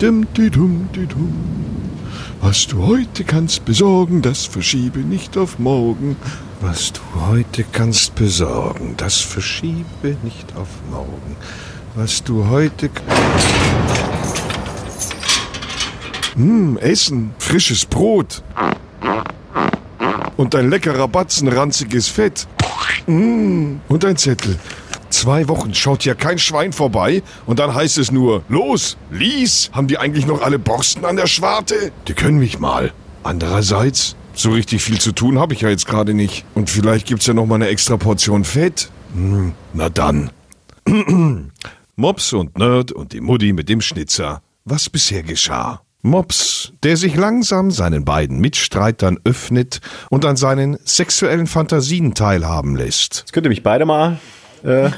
Dum, di, dum, di, dum. Was du heute kannst besorgen, das verschiebe nicht auf morgen. Was du heute kannst besorgen, das verschiebe nicht auf morgen. Was du heute... Hm, Essen, frisches Brot. Und ein leckerer Batzen ranziges Fett. Mmh. Und ein Zettel. Zwei Wochen schaut ja kein Schwein vorbei und dann heißt es nur, los, lies, haben die eigentlich noch alle Borsten an der Schwarte? Die können mich mal. Andererseits, so richtig viel zu tun habe ich ja jetzt gerade nicht. Und vielleicht gibt's ja noch mal eine extra Portion Fett. Hm, na dann. Mops und Nerd und die Mutti mit dem Schnitzer. Was bisher geschah. Mops, der sich langsam seinen beiden Mitstreitern öffnet und an seinen sexuellen Fantasien teilhaben lässt. Jetzt könnt ihr mich beide mal äh,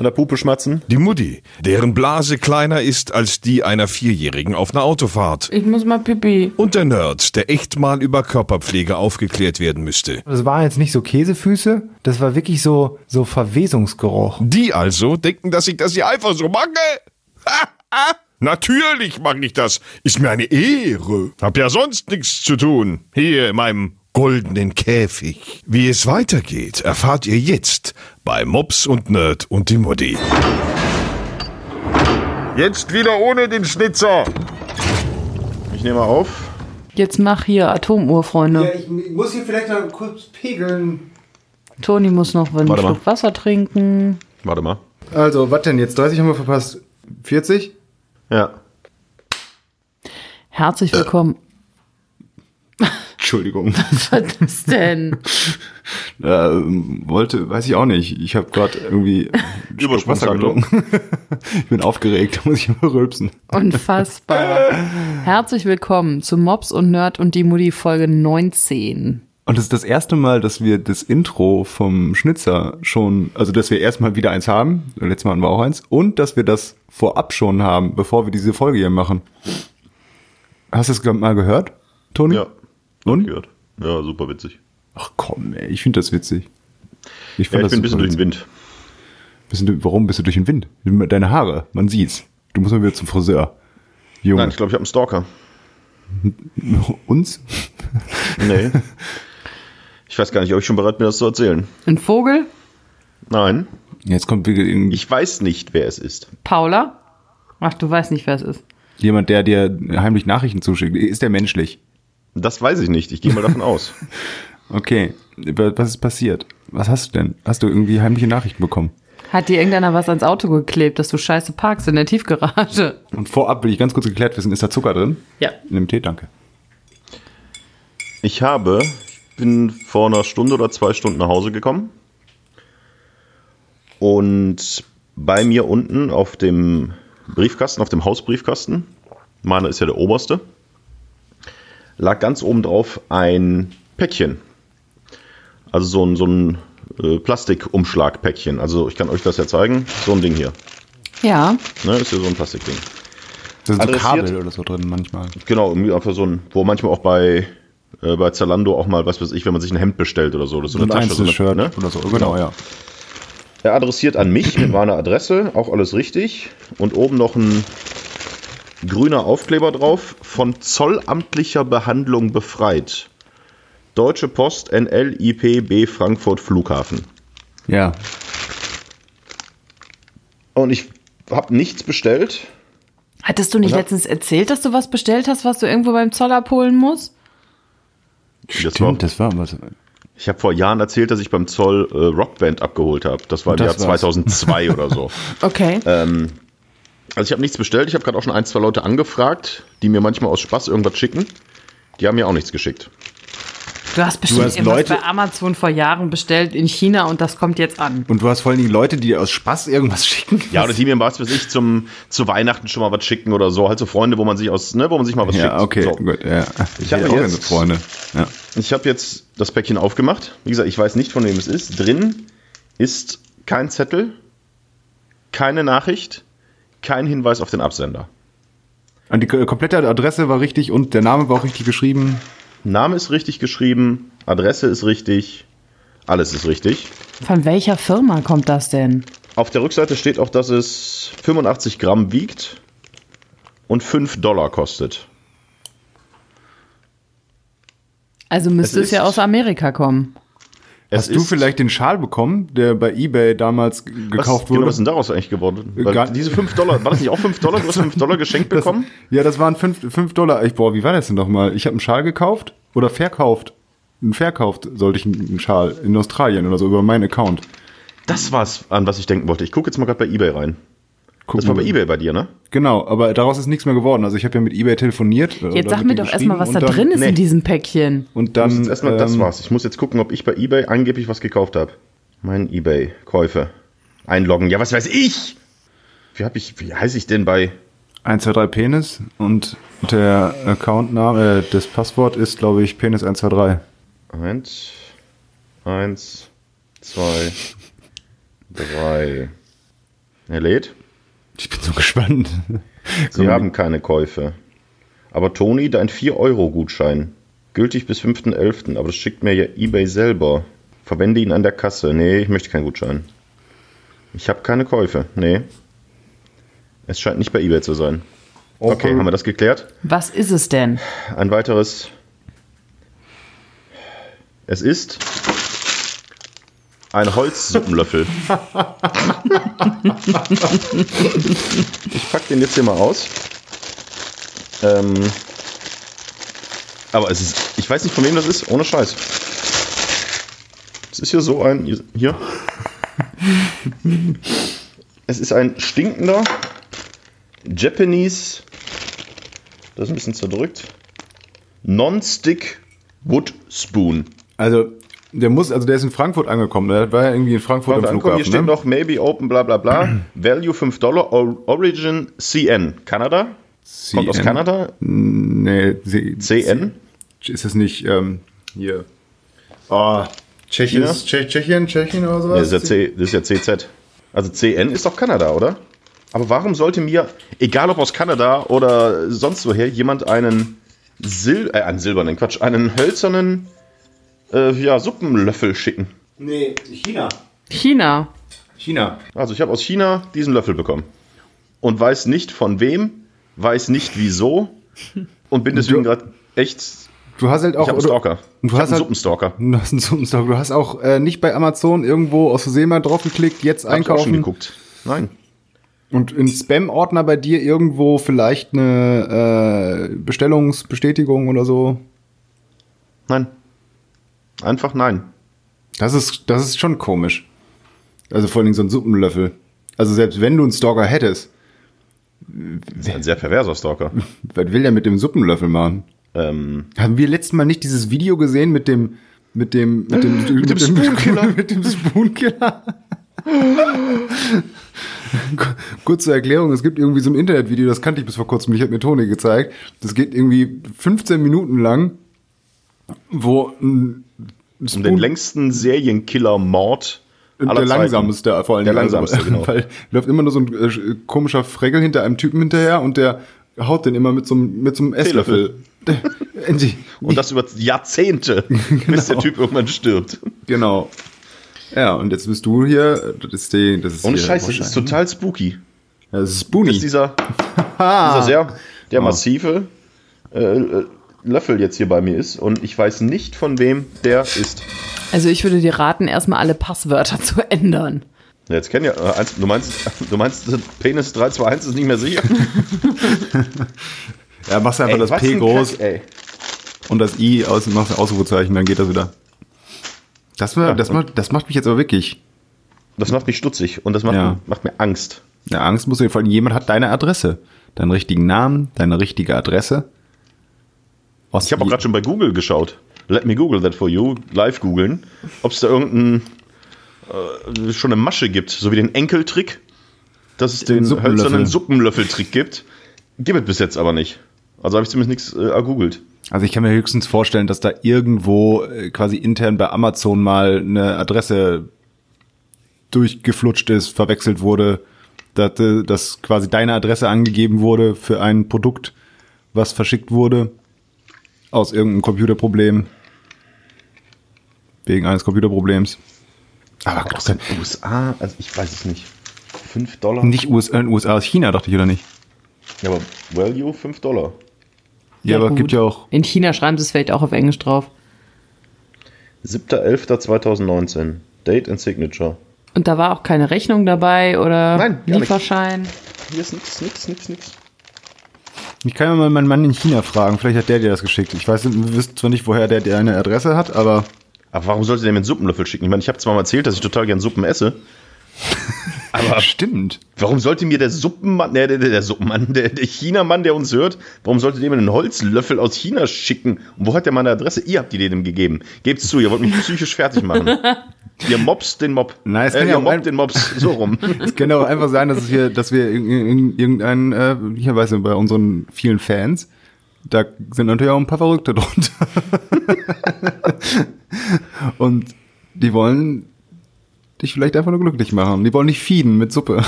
an der Puppe schmatzen. Die Mutti, deren Blase kleiner ist als die einer Vierjährigen auf einer Autofahrt. Ich muss mal pipi. Und der Nerd, der echt mal über Körperpflege aufgeklärt werden müsste. Das waren jetzt nicht so Käsefüße, das war wirklich so, so Verwesungsgeruch. Die also denken, dass ich das hier einfach so mache? Ha, ha. Natürlich mache ich das. Ist mir eine Ehre. Hab ja sonst nichts zu tun. Hier in meinem goldenen Käfig. Wie es weitergeht, erfahrt ihr jetzt bei Mops und Nerd und die Mutti. Jetzt wieder ohne den Schnitzer. Ich nehme auf. Jetzt mach hier Atomuhr, Freunde. ich muss hier vielleicht noch kurz pegeln. Toni muss noch einen Warte mal. Schluck Wasser trinken. Warte mal. Also, was denn jetzt? 30 haben wir verpasst. 40? Ja. Herzlich willkommen. Entschuldigung. Was ist denn? äh, wollte, weiß ich auch nicht. Ich habe gerade irgendwie Übersprungshandlung. getrunken. ich bin aufgeregt, muss ich immer rülpsen. Unfassbar. Herzlich willkommen zu Mops und Nerd und die Mutti Folge 19. Und das ist das erste Mal, dass wir das Intro vom Schnitzer schon, also dass wir erstmal wieder eins haben, letztes Mal hatten wir auch eins, und dass wir das vorab schon haben, bevor wir diese Folge hier machen. Hast du es mal gehört, Toni? Ja. Und? Gehört. Ja, super witzig. Ach komm, ey, ich finde das witzig. Ja, fand ich das bin ein bisschen durch den Wind. Bisschen, du- warum bist du durch den Wind? Deine Haare, man sieht's. Du musst mal wieder zum Friseur. Junge. Nein, ich glaube, ich habe einen Stalker. Uns? Nee. ich weiß gar nicht, ob ich schon bereit bin, das zu erzählen. Ein Vogel? Nein. Jetzt kommt wieder irgendwie Ich weiß nicht, wer es ist. Paula? Ach, du weißt nicht, wer es ist. jemand, der dir heimlich Nachrichten zuschickt. Ist der menschlich? Das weiß ich nicht. Ich gehe mal davon aus. Okay. Was ist passiert? Was hast du denn? Hast du irgendwie heimliche Nachrichten bekommen? Hat dir irgendeiner was ans Auto geklebt, dass du scheiße parkst in der Tiefgarage? Und vorab will ich ganz kurz geklärt wissen, ist da Zucker drin? Ja. In dem Tee, danke. Ich habe, ich bin vor einer Stunde oder zwei Stunden nach Hause gekommen. Und bei mir unten auf dem Briefkasten, auf dem Hausbriefkasten, meiner ist ja der oberste, lag ganz oben drauf ein Päckchen. Also so ein, so ein äh, Plastikumschlagpäckchen. Also ich kann euch das ja zeigen. So ein Ding hier. Ja. Ne, ist ja so ein Plastikding. Da sind so. Kabel oder so drin manchmal. Genau, irgendwie einfach so ein, wo manchmal auch bei, äh, bei Zalando auch mal, was weiß ich, wenn man sich ein Hemd bestellt oder so. Das ist so So ein eine Tasche. So einzelnes eine, Shirt ne? oder so. Genau, ja. Er adressiert an mich mit meiner Adresse, auch alles richtig. Und oben noch ein grüner Aufkleber drauf, von zollamtlicher Behandlung befreit. Deutsche Post NLIPB Frankfurt Flughafen. Ja. Und ich habe nichts bestellt. Hattest du nicht Ja. letztens erzählt, dass du was bestellt hast, was du irgendwo beim Zoll abholen musst? Das war, Stimmt, das war was. ich habe vor Jahren erzählt, dass ich beim Zoll äh, Rockband abgeholt habe. Das war im Das Jahr war's. 2002 oder so. Okay. Ähm, also ich habe nichts bestellt. Ich habe gerade auch schon ein, zwei Leute angefragt, die mir manchmal aus Spaß irgendwas schicken. Die haben mir auch nichts geschickt. Du hast bestimmt hast irgendwas Leute- bei Amazon vor Jahren bestellt in China und das kommt jetzt an. Und du hast vor allen Dingen Leute, die dir aus Spaß irgendwas schicken. Ja, oder die mir was weiß ich zum zu Weihnachten schon mal was schicken oder so. Halt so Freunde, wo man sich aus, ne, wo man sich mal was Ja, schickt. okay, So. gut, ja. Ich hab hätte mir auch jetzt- Freunde. Ja. Ich habe jetzt das Päckchen aufgemacht. Wie gesagt, ich weiß nicht, von wem es ist. Drin ist kein Zettel, keine Nachricht, kein Hinweis auf den Absender. Und die komplette Adresse war richtig und der Name war auch richtig geschrieben. Name ist richtig geschrieben, Adresse ist richtig, alles ist richtig. Von welcher Firma kommt das denn? Auf der Rückseite steht auch, dass es 85 Gramm wiegt und 5 Dollar kostet. Also müsste Es es, ja aus Amerika kommen. Es Hast du vielleicht den Schal bekommen, der bei Ebay damals g- was, gekauft Genau, wurde? was ist denn daraus eigentlich geworden? Weil Gar- diese 5 Dollar, war das nicht auch 5 Dollar? Du hast 5 Dollar geschenkt bekommen? Ja, das waren 5 Dollar. Ich, boah, wie war das denn nochmal? Ich habe einen Schal gekauft oder verkauft. Einen verkauft sollte ich einen Schal in Australien oder so über meinen Account. Das war's, an was ich denken wollte. Ich gucke jetzt mal gerade bei Ebay rein. Guck Das war mal. bei Ebay bei dir, ne? Genau, aber daraus ist nichts mehr geworden. Also ich habe ja mit Ebay telefoniert. oder Jetzt sag mir doch erstmal, was da dann- drin ist nee. in diesem Päckchen. Und dann. erstmal, das ähm, war's. Ich muss jetzt gucken, ob ich bei Ebay angeblich was gekauft habe. Mein Ebay-Käufe. Einloggen. Ja, was weiß ich? Wie hab ich, wie heiße ich denn bei? 1, 2, 3 Penis und der Accountname, äh, das Passwort ist, glaube ich, Penis 1, 2, 3. Eins, eins, zwei, drei. Er lädt. Ich bin so gespannt. Sie haben keine Käufe. Aber Toni, dein 4-Euro-Gutschein. Gültig bis 5.11. Aber das schickt mir ja eBay selber. Verwende ihn an der Kasse. Nee, ich möchte keinen Gutschein. Ich habe keine Käufe. Nee. Es scheint nicht bei eBay zu sein. Okay, haben wir das geklärt? Was ist es denn? Ein weiteres. Es ist ein Holzsuppenlöffel. ich pack den jetzt hier mal aus. Ähm, aber es ist, ich weiß nicht von wem das ist, ohne Scheiß. Es ist hier so ein, hier. Es ist ein stinkender Japanese, das ist ein bisschen zerdrückt, Non-Stick Wood Spoon. Also, der muss, also der ist in Frankfurt angekommen. Der war ja irgendwie in Frankfurt am Warte, angucken, hier Flughafen. steht Ne? noch Maybe Open, bla bla bla. Value 5 Dollar, Or- Origin CN. Kanada? Kommt aus CN? Kanada? Nee, C- CN? Ist das nicht ähm, hier? Oh, Tschechien, China? Tsche- Tschechien, Tschechien oder Nee, sowas? das, ist ja C, das ist ja CZ. Also CN ist doch Kanada, oder? Aber warum sollte mir, egal ob aus Kanada oder sonst woher, jemand einen, Sil äh, einen silbernen, Quatsch, einen hölzernen äh, ja, Suppenlöffel schicken? Nee, China. China. China. Also ich habe aus China diesen Löffel bekommen. Und weiß nicht von wem, weiß nicht wieso und bin deswegen gerade echt. Du hast halt auch. Ich habe einen Stalker. Du hast einen halt, Suppenstalker. du hast einen Suppenstalker. Du hast auch äh, nicht bei Amazon irgendwo aus Versehen mal draufgeklickt, jetzt Hab ich auch schon einkaufen. geguckt. Nein. Und im Spam-Ordner bei dir irgendwo vielleicht eine äh, Bestellungsbestätigung oder so. Nein. Einfach nein. Das ist, das ist schon komisch. Also vor allen Dingen so ein Suppenlöffel. Also selbst wenn du einen Stalker hättest, Das ist ein sehr perverser Stalker. was will der mit dem Suppenlöffel machen? ähm, Haben wir letztes Mal nicht dieses Video gesehen mit dem mit dem mit dem mit dem Spoonkiller. mit dem Spoonkiller? Kurz zur Erklärung, es gibt irgendwie so ein Internetvideo, das kannte ich bis vor kurzem, nicht hat mir Toni gezeigt. Das geht irgendwie 15 Minuten lang, wo um den längsten Serienkiller-Mord der langsamste vor allem. Der langsamste, genau. Weil läuft immer nur so ein äh, komischer Fregel hinter einem Typen hinterher und der haut den immer mit so einem, mit so einem Esslöffel. Und das über Jahrzehnte, bis der Typ irgendwann stirbt. Genau. Ja, und jetzt bist du hier. Das ist die. Das ist Ohne Scheiß, das ist total spooky. Ja, das ist Spoonie. Das ist dieser, dieser sehr der massive äh, äh, Löffel jetzt hier bei mir ist und ich weiß nicht, von wem der ist. Also ich würde dir raten, erstmal alle Passwörter zu ändern. Ja, Jetzt kennen ja, äh, eins, du meinst, du meinst, Penis 321 ist nicht mehr sicher? ja, machst du einfach das was P groß Kack, ey. und das I aus, machst ein Ausrufezeichen, dann geht das wieder. Das, war, Ja, das, macht, das macht mich jetzt aber wirklich. Das macht mich stutzig und das macht, Ja. macht mir Angst. Ja, Angst muss dir vor allem, jemand hat deine Adresse. Deinen richtigen Namen, deine richtige Adresse. Aus Ich habe auch gerade schon bei Google geschaut. Let me Google that for you, live googeln, ob es da irgendeinen äh, schon eine Masche gibt, so wie den Enkeltrick, dass es den Suppenlöffel. hölzernen Suppenlöffeltrick gibt. Gibt es bis jetzt aber nicht. Also habe ich zumindest nichts äh, ergoogelt. Also ich kann mir höchstens vorstellen, dass da irgendwo äh, quasi intern bei Amazon mal eine Adresse durchgeflutscht ist, verwechselt wurde, dass, äh, dass quasi deine Adresse angegeben wurde für ein Produkt, was verschickt wurde aus irgendeinem Computerproblem. Wegen eines Computerproblems. Aber Aus den USA, also ich weiß es nicht. 5 Dollar? nicht USA, äh, USA aus China, dachte ich, oder nicht? Ja, aber Value 5 Dollar. Ja, aber gut. gibt ja auch. In China schreiben sie es vielleicht auch auf Englisch drauf. 7.11.2019. Date and Signature. Und da war auch keine Rechnung dabei oder Nein. Lieferschein. Hier ist nix, nix, nix, nix. Ich kann ja mal meinen Mann in China fragen. Vielleicht hat der dir das geschickt. Ich weiß, wir wissen zwar nicht, woher der deine Adresse hat, aber Aber warum sollte der mir einen Suppenlöffel schicken? Ich meine, ich habe zwar mal erzählt, dass ich total gern Suppen esse. Aber stimmt. warum sollte mir der Suppenmann, der, der, der Suppenmann, der, der Chinamann, der uns hört, warum sollte der mir einen Holzlöffel aus China schicken? Und wo hat der meine Adresse? Ihr habt die dem gegeben. Gebt's zu, ihr wollt mich psychisch fertig machen. Ihr Mops den Mob. Nein, es äh, kann ja ihr Mob den Mops. So rum. Es kann auch einfach sein, dass es hier, dass wir in, in, irgendein, äh, hier weißt du, bei unseren vielen Fans, da sind natürlich auch ein paar Verrückte drunter. Und die wollen dich vielleicht einfach nur glücklich machen. Die wollen dich feeden mit Suppe.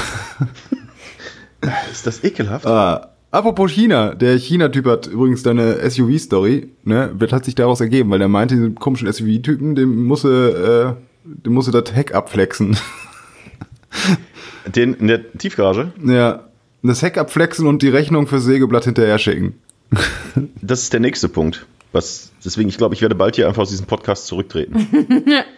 Ist das ekelhaft? Ah, apropos China, der China-Typ hat übrigens deine SUV-Story, ne, wird hat sich daraus ergeben, weil der meinte, diesen komischen SUV-Typen, dem musste, äh, dem musste das Heck abflexen. Den in der Tiefgarage? ja, das Heck abflexen und die Rechnung fürs Sägeblatt hinterher schicken. Das ist der nächste Punkt. Was, deswegen, ich glaube, ich werde bald hier einfach aus diesem Podcast zurücktreten.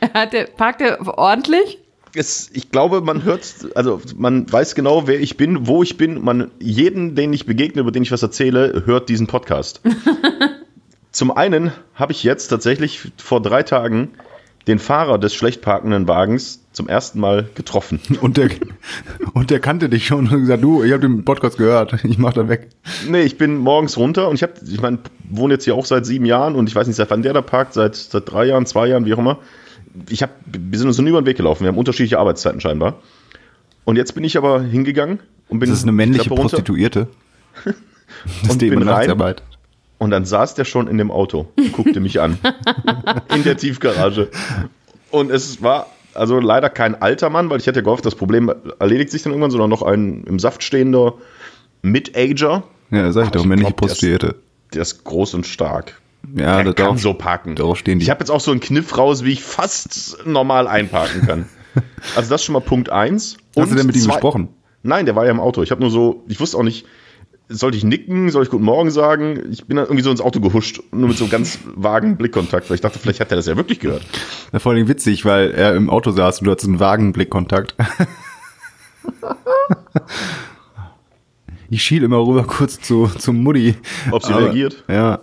Hat der, parkt der ordentlich? es, ich glaube, man hört, also man weiß genau, wer ich bin, wo ich bin. Man, jeden, den ich begegne, über den ich was erzähle, hört diesen Podcast. Zum einen habe ich jetzt tatsächlich vor drei Tagen den Fahrer des schlecht parkenden Wagens zum ersten Mal getroffen. Und der, und der kannte dich schon und gesagt, du, ich habe den Podcast gehört, ich mach da weg. Nee, ich bin morgens runter und ich habe, ich meine, wohne jetzt hier auch seit sieben Jahren und ich weiß nicht, seit wann der da parkt, seit, seit drei Jahren, zwei Jahren, wie auch immer. Ich hab, wir sind uns nie über den Weg gelaufen, wir haben unterschiedliche Arbeitszeiten scheinbar. Und jetzt bin ich aber hingegangen und bin Das ist eine die männliche. Prostituierte. Das ist rein. Nachtarbeit. Und dann saß der schon in dem Auto und guckte mich an. In der Tiefgarage. Und es war also leider kein alter Mann, weil ich hätte gehofft, das Problem erledigt sich dann irgendwann, sondern noch ein im Saft stehender Mid-Ager. Ja, sag ich doch, ich männliche der Prostituierte. Der ist groß und stark. Ja, er das kann darauf, so parken. darauf stehen die. Ich habe jetzt auch so einen Kniff raus, wie ich fast normal einparken kann. Also das ist schon mal Punkt eins. Hast du denn mit ihm gesprochen? Nein, der war ja im Auto. Ich habe nur so, ich wusste auch nicht, sollte ich nicken, soll ich Guten Morgen sagen? Ich bin dann irgendwie so ins Auto gehuscht, nur mit so ganz vagen Blickkontakt, weil ich dachte, vielleicht hat er das ja wirklich gehört. Ja, vor allem witzig, weil er im Auto saß und du hattest einen vagen Blickkontakt. Ich schiel immer rüber kurz zu, zu Mutti. Ob sie Aber- reagiert? Ja.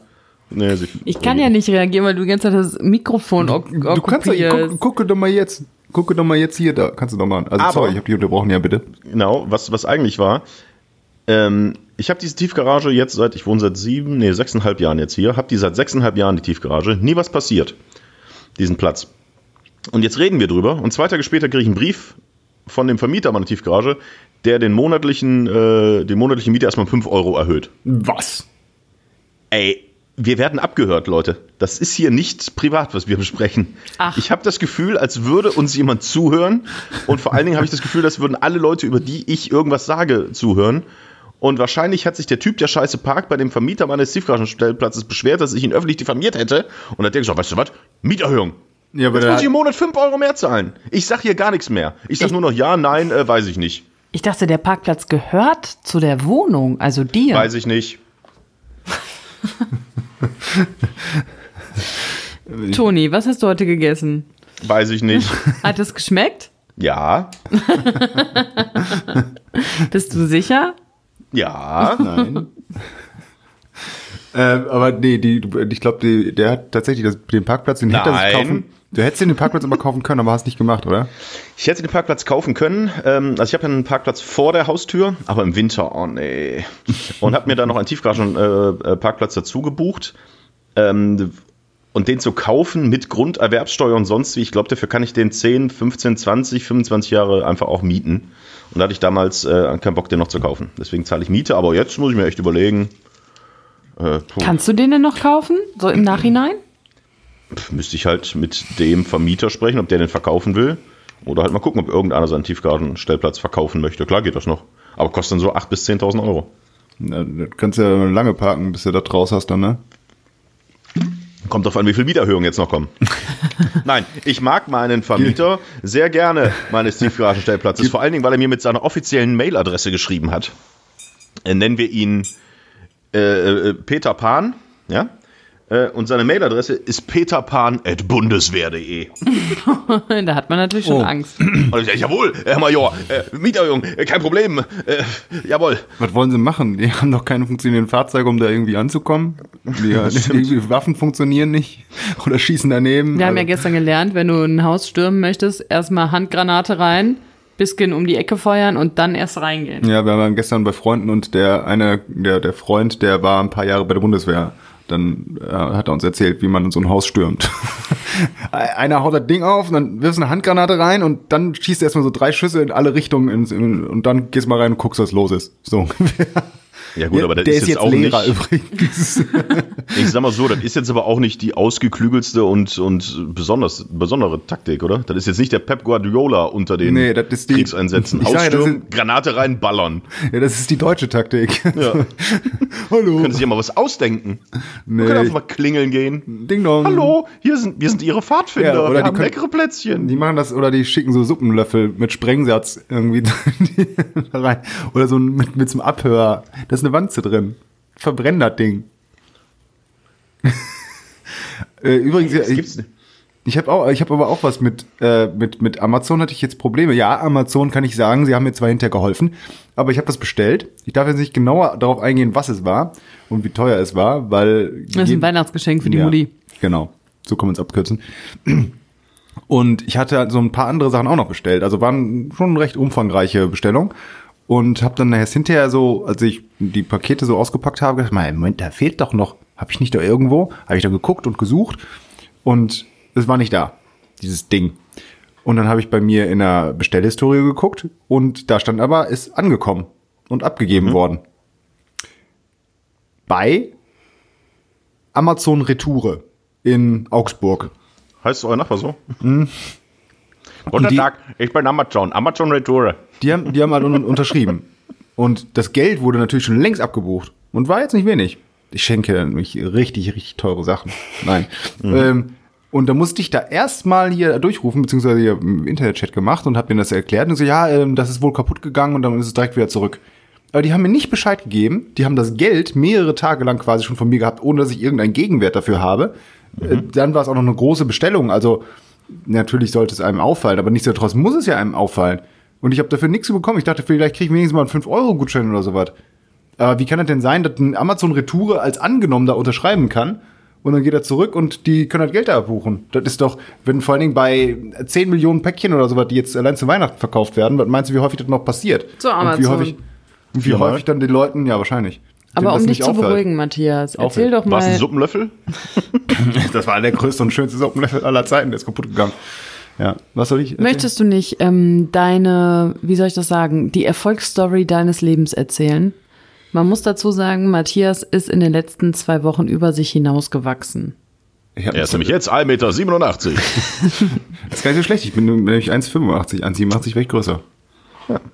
Nee, sie, Ich kann ja nicht reagieren, weil du die ganze Zeit das Mikrofon ok Du kannst doch, okkupierst. guck, gucke doch mal jetzt. Gucke doch mal jetzt hier, da kannst du doch mal. Also Aber- sorry, ich habe dich unterbrochen, ja bitte. Genau, was, was eigentlich war, ähm, ich habe diese Tiefgarage jetzt seit, ich wohne seit sieben, nee, sechseinhalb Jahren jetzt hier, habe die seit sechseinhalb Jahren, die Tiefgarage, nie was passiert, diesen Platz. Und jetzt reden wir drüber und zwei Tage später kriege ich einen Brief von dem Vermieter meiner Tiefgarage, der den monatlichen, äh, den monatlichen Miete erstmal um 5 Euro erhöht. Was? Ey, wir werden abgehört, Leute. Das ist hier nicht privat, was wir besprechen. Ach. Ich habe das Gefühl, als würde uns jemand zuhören. Und vor allen Dingen habe ich das Gefühl, als würden alle Leute, über die ich irgendwas sage, zuhören. Und wahrscheinlich hat sich der Typ, der scheiße parkt, bei dem Vermieter meines Tiefgaragenstellplatzes beschwert, dass ich ihn öffentlich diffamiert hätte. Und hat der gesagt, weißt du was? Mieterhöhung. Ja, aber Jetzt muss ich im Monat 5 Euro mehr zahlen. Ich sag hier gar nichts mehr. Ich sag Ich- nur noch ja, nein, äh, weiß ich nicht. Ich dachte, der Parkplatz gehört zu der Wohnung, also dir. Weiß ich nicht. Toni, was hast du heute gegessen? Weiß ich nicht. Hat es geschmeckt? Ja. Bist du sicher? Ja. nein. äh, aber nee, die, ich glaube, der hat tatsächlich das, den Parkplatz, den hätte er sich kaufen. Du hättest den Parkplatz immer kaufen können, aber hast nicht gemacht, oder? Ich hätte den Parkplatz kaufen können. Ähm, also ich habe ja einen Parkplatz vor der Haustür, aber im Winter, oh nee. Und habe mir dann noch einen Tiefgaragen-Parkplatz äh, Parkplatz dazu gebucht. Ähm, und den zu kaufen mit Grunderwerbssteuer und sonst wie, ich glaube, dafür kann ich den 10, 15, 20, 25 Jahre einfach auch mieten. Und da hatte ich damals äh, keinen Bock, den noch zu kaufen. Deswegen zahle ich Miete, aber jetzt muss ich mir echt überlegen. Äh, Kannst du den denn noch kaufen? So im Nachhinein? müsste ich halt mit dem Vermieter sprechen, ob der den verkaufen will. Oder halt mal gucken, ob irgendeiner seinen Tiefgaragenstellplatz verkaufen möchte. Klar geht das noch. Aber kostet dann so 8.000 bis 10.000 Euro. Na, du kannst ja lange parken, bis du da draus hast dann, ne? Kommt drauf an, wie viel Mieterhöhungen jetzt noch kommen. Nein, ich mag meinen Vermieter sehr gerne meines Tiefgaragenstellplatzes. Vor allen Dingen, weil er mir mit seiner offiziellen Mailadresse geschrieben hat. äh, nennen wir ihn äh, äh, Peter Pan, ja? Äh, Und seine Mailadresse ist peterpan.bundeswehr.de. da hat man natürlich schon Oh. Angst. Und ich sage, jawohl, Herr Major, äh, Mieterjung, äh, kein Problem, äh, jawohl. Was wollen sie machen? Die haben doch keine funktionierenden Fahrzeuge, um da irgendwie anzukommen. Die, irgendwie Waffen funktionieren nicht oder schießen daneben. Wir haben ja Also- gestern gelernt, wenn du ein Haus stürmen möchtest, erstmal Handgranate rein, bisschen um die Ecke feuern und dann erst reingehen. Ja, wir waren gestern bei Freunden und der eine, der, der Freund, der war ein paar Jahre bei der Bundeswehr. Dann äh, hat er uns erzählt, wie man in so ein Haus stürmt. Einer haut das Ding auf, und dann wirfst eine Handgranate rein und dann schießt er erstmal so drei Schüsse in alle Richtungen ins, in, und dann gehst mal rein und guckst, was los ist. So ungefähr. Ja gut, aber das der ist, jetzt auch Lehrer nicht, übrigens. ich sag mal so, das ist jetzt aber auch nicht die ausgeklügelste und, und besonders, besondere Taktik, oder? Das ist jetzt nicht der Pep Guardiola unter den Nee, das ist die- Kriegseinsätzen. Ja, das Ausstürmen, sind- Granate reinballern. ja, das ist die deutsche Taktik. Ja. Hallo. Können Sie sich ja mal was ausdenken? Nee. Wir können einfach mal klingeln gehen. Ding dong. Hallo, hier sind, wir sind Ihre Pfadfinder, Ja, oder wir die haben können- leckere Plätzchen. Die machen das, oder die schicken so Suppenlöffel mit Sprengsatz irgendwie rein. Oder so mit, mit so einem Abhörer. Ist eine Wanze drin. Verbrenn das Ding. äh, übrigens, Das gibt's ich, nicht. ich habe auch, ich habe aber auch was mit, äh, mit, mit Amazon hatte ich jetzt Probleme. Ja, Amazon kann ich sagen, sie haben mir zwar hinterher geholfen, aber ich habe das bestellt. Ich darf jetzt nicht genauer darauf eingehen, was es war und wie teuer es war, weil Das ist ein Weihnachtsgeschenk für die ja, Mutti. Genau, so kann man es abkürzen. Und ich hatte so ein paar andere Sachen auch noch bestellt. Also waren schon recht umfangreiche Bestellungen. Und habe dann erst hinterher so, als ich die Pakete so ausgepackt habe, gedacht, mein Moment, da fehlt doch noch. Habe ich nicht da irgendwo? Habe ich dann geguckt und gesucht. Und es war nicht da, dieses Ding. Und dann habe ich bei mir in der Bestellhistorie geguckt und da stand aber, ist angekommen und abgegeben worden. Bei Amazon Retoure in Augsburg. Heißt euer Nachbar so? Und Guten Tag, ich bin Amazon, Amazon Retour. Die haben, die haben halt un unterschrieben. Und das Geld wurde natürlich schon längst abgebucht. Und war jetzt nicht wenig. Ich schenke mich richtig, richtig teure Sachen. Nein. Ähm, und da musste ich da erstmal hier durchrufen, beziehungsweise hier im Internetchat gemacht und habe mir das erklärt. Und so, ja, ähm, das ist wohl kaputt gegangen und dann ist es direkt wieder zurück. Aber die haben mir nicht Bescheid gegeben. Die haben das Geld mehrere Tage lang quasi schon von mir gehabt, ohne dass ich irgendeinen Gegenwert dafür habe. Äh, Dann war es auch noch eine große Bestellung. Also natürlich sollte es einem auffallen, aber nichtsdestotrotz muss es ja einem auffallen. Und ich habe dafür nichts bekommen. Ich dachte, vielleicht kriege ich wenigstens mal einen 5-Euro-Gutschein oder sowas. Aber wie kann das denn sein, dass ein Amazon Retoure als angenommen da unterschreiben kann und dann geht er zurück und die können halt Geld da abbuchen? Das ist doch, wenn vor allen Dingen bei 10 Millionen Päckchen oder sowas, die jetzt allein zu Weihnachten verkauft werden, was meinst du, wie häufig das noch passiert? Zu Und wie Amazon. häufig, und wie Viermal? häufig dann den Leuten, ja wahrscheinlich. Aber um dich nicht zu auffällt. beruhigen, Matthias, erzähl Auffällt. doch War es ein mal. Suppenlöffel? Das war der größte und schönste Suppenlöffel aller Zeiten, der ist kaputt gegangen. Ja, was soll ich? erzählen? Möchtest du nicht ähm, deine, wie soll ich das sagen, die Erfolgsstory deines Lebens erzählen? Man muss dazu sagen, Matthias ist in den letzten zwei Wochen über sich hinausgewachsen. Er ist nämlich jetzt 1,87 Meter. Das ist gar nicht so schlecht. Ich bin nämlich 1,85. 1,87 wäre ich größer.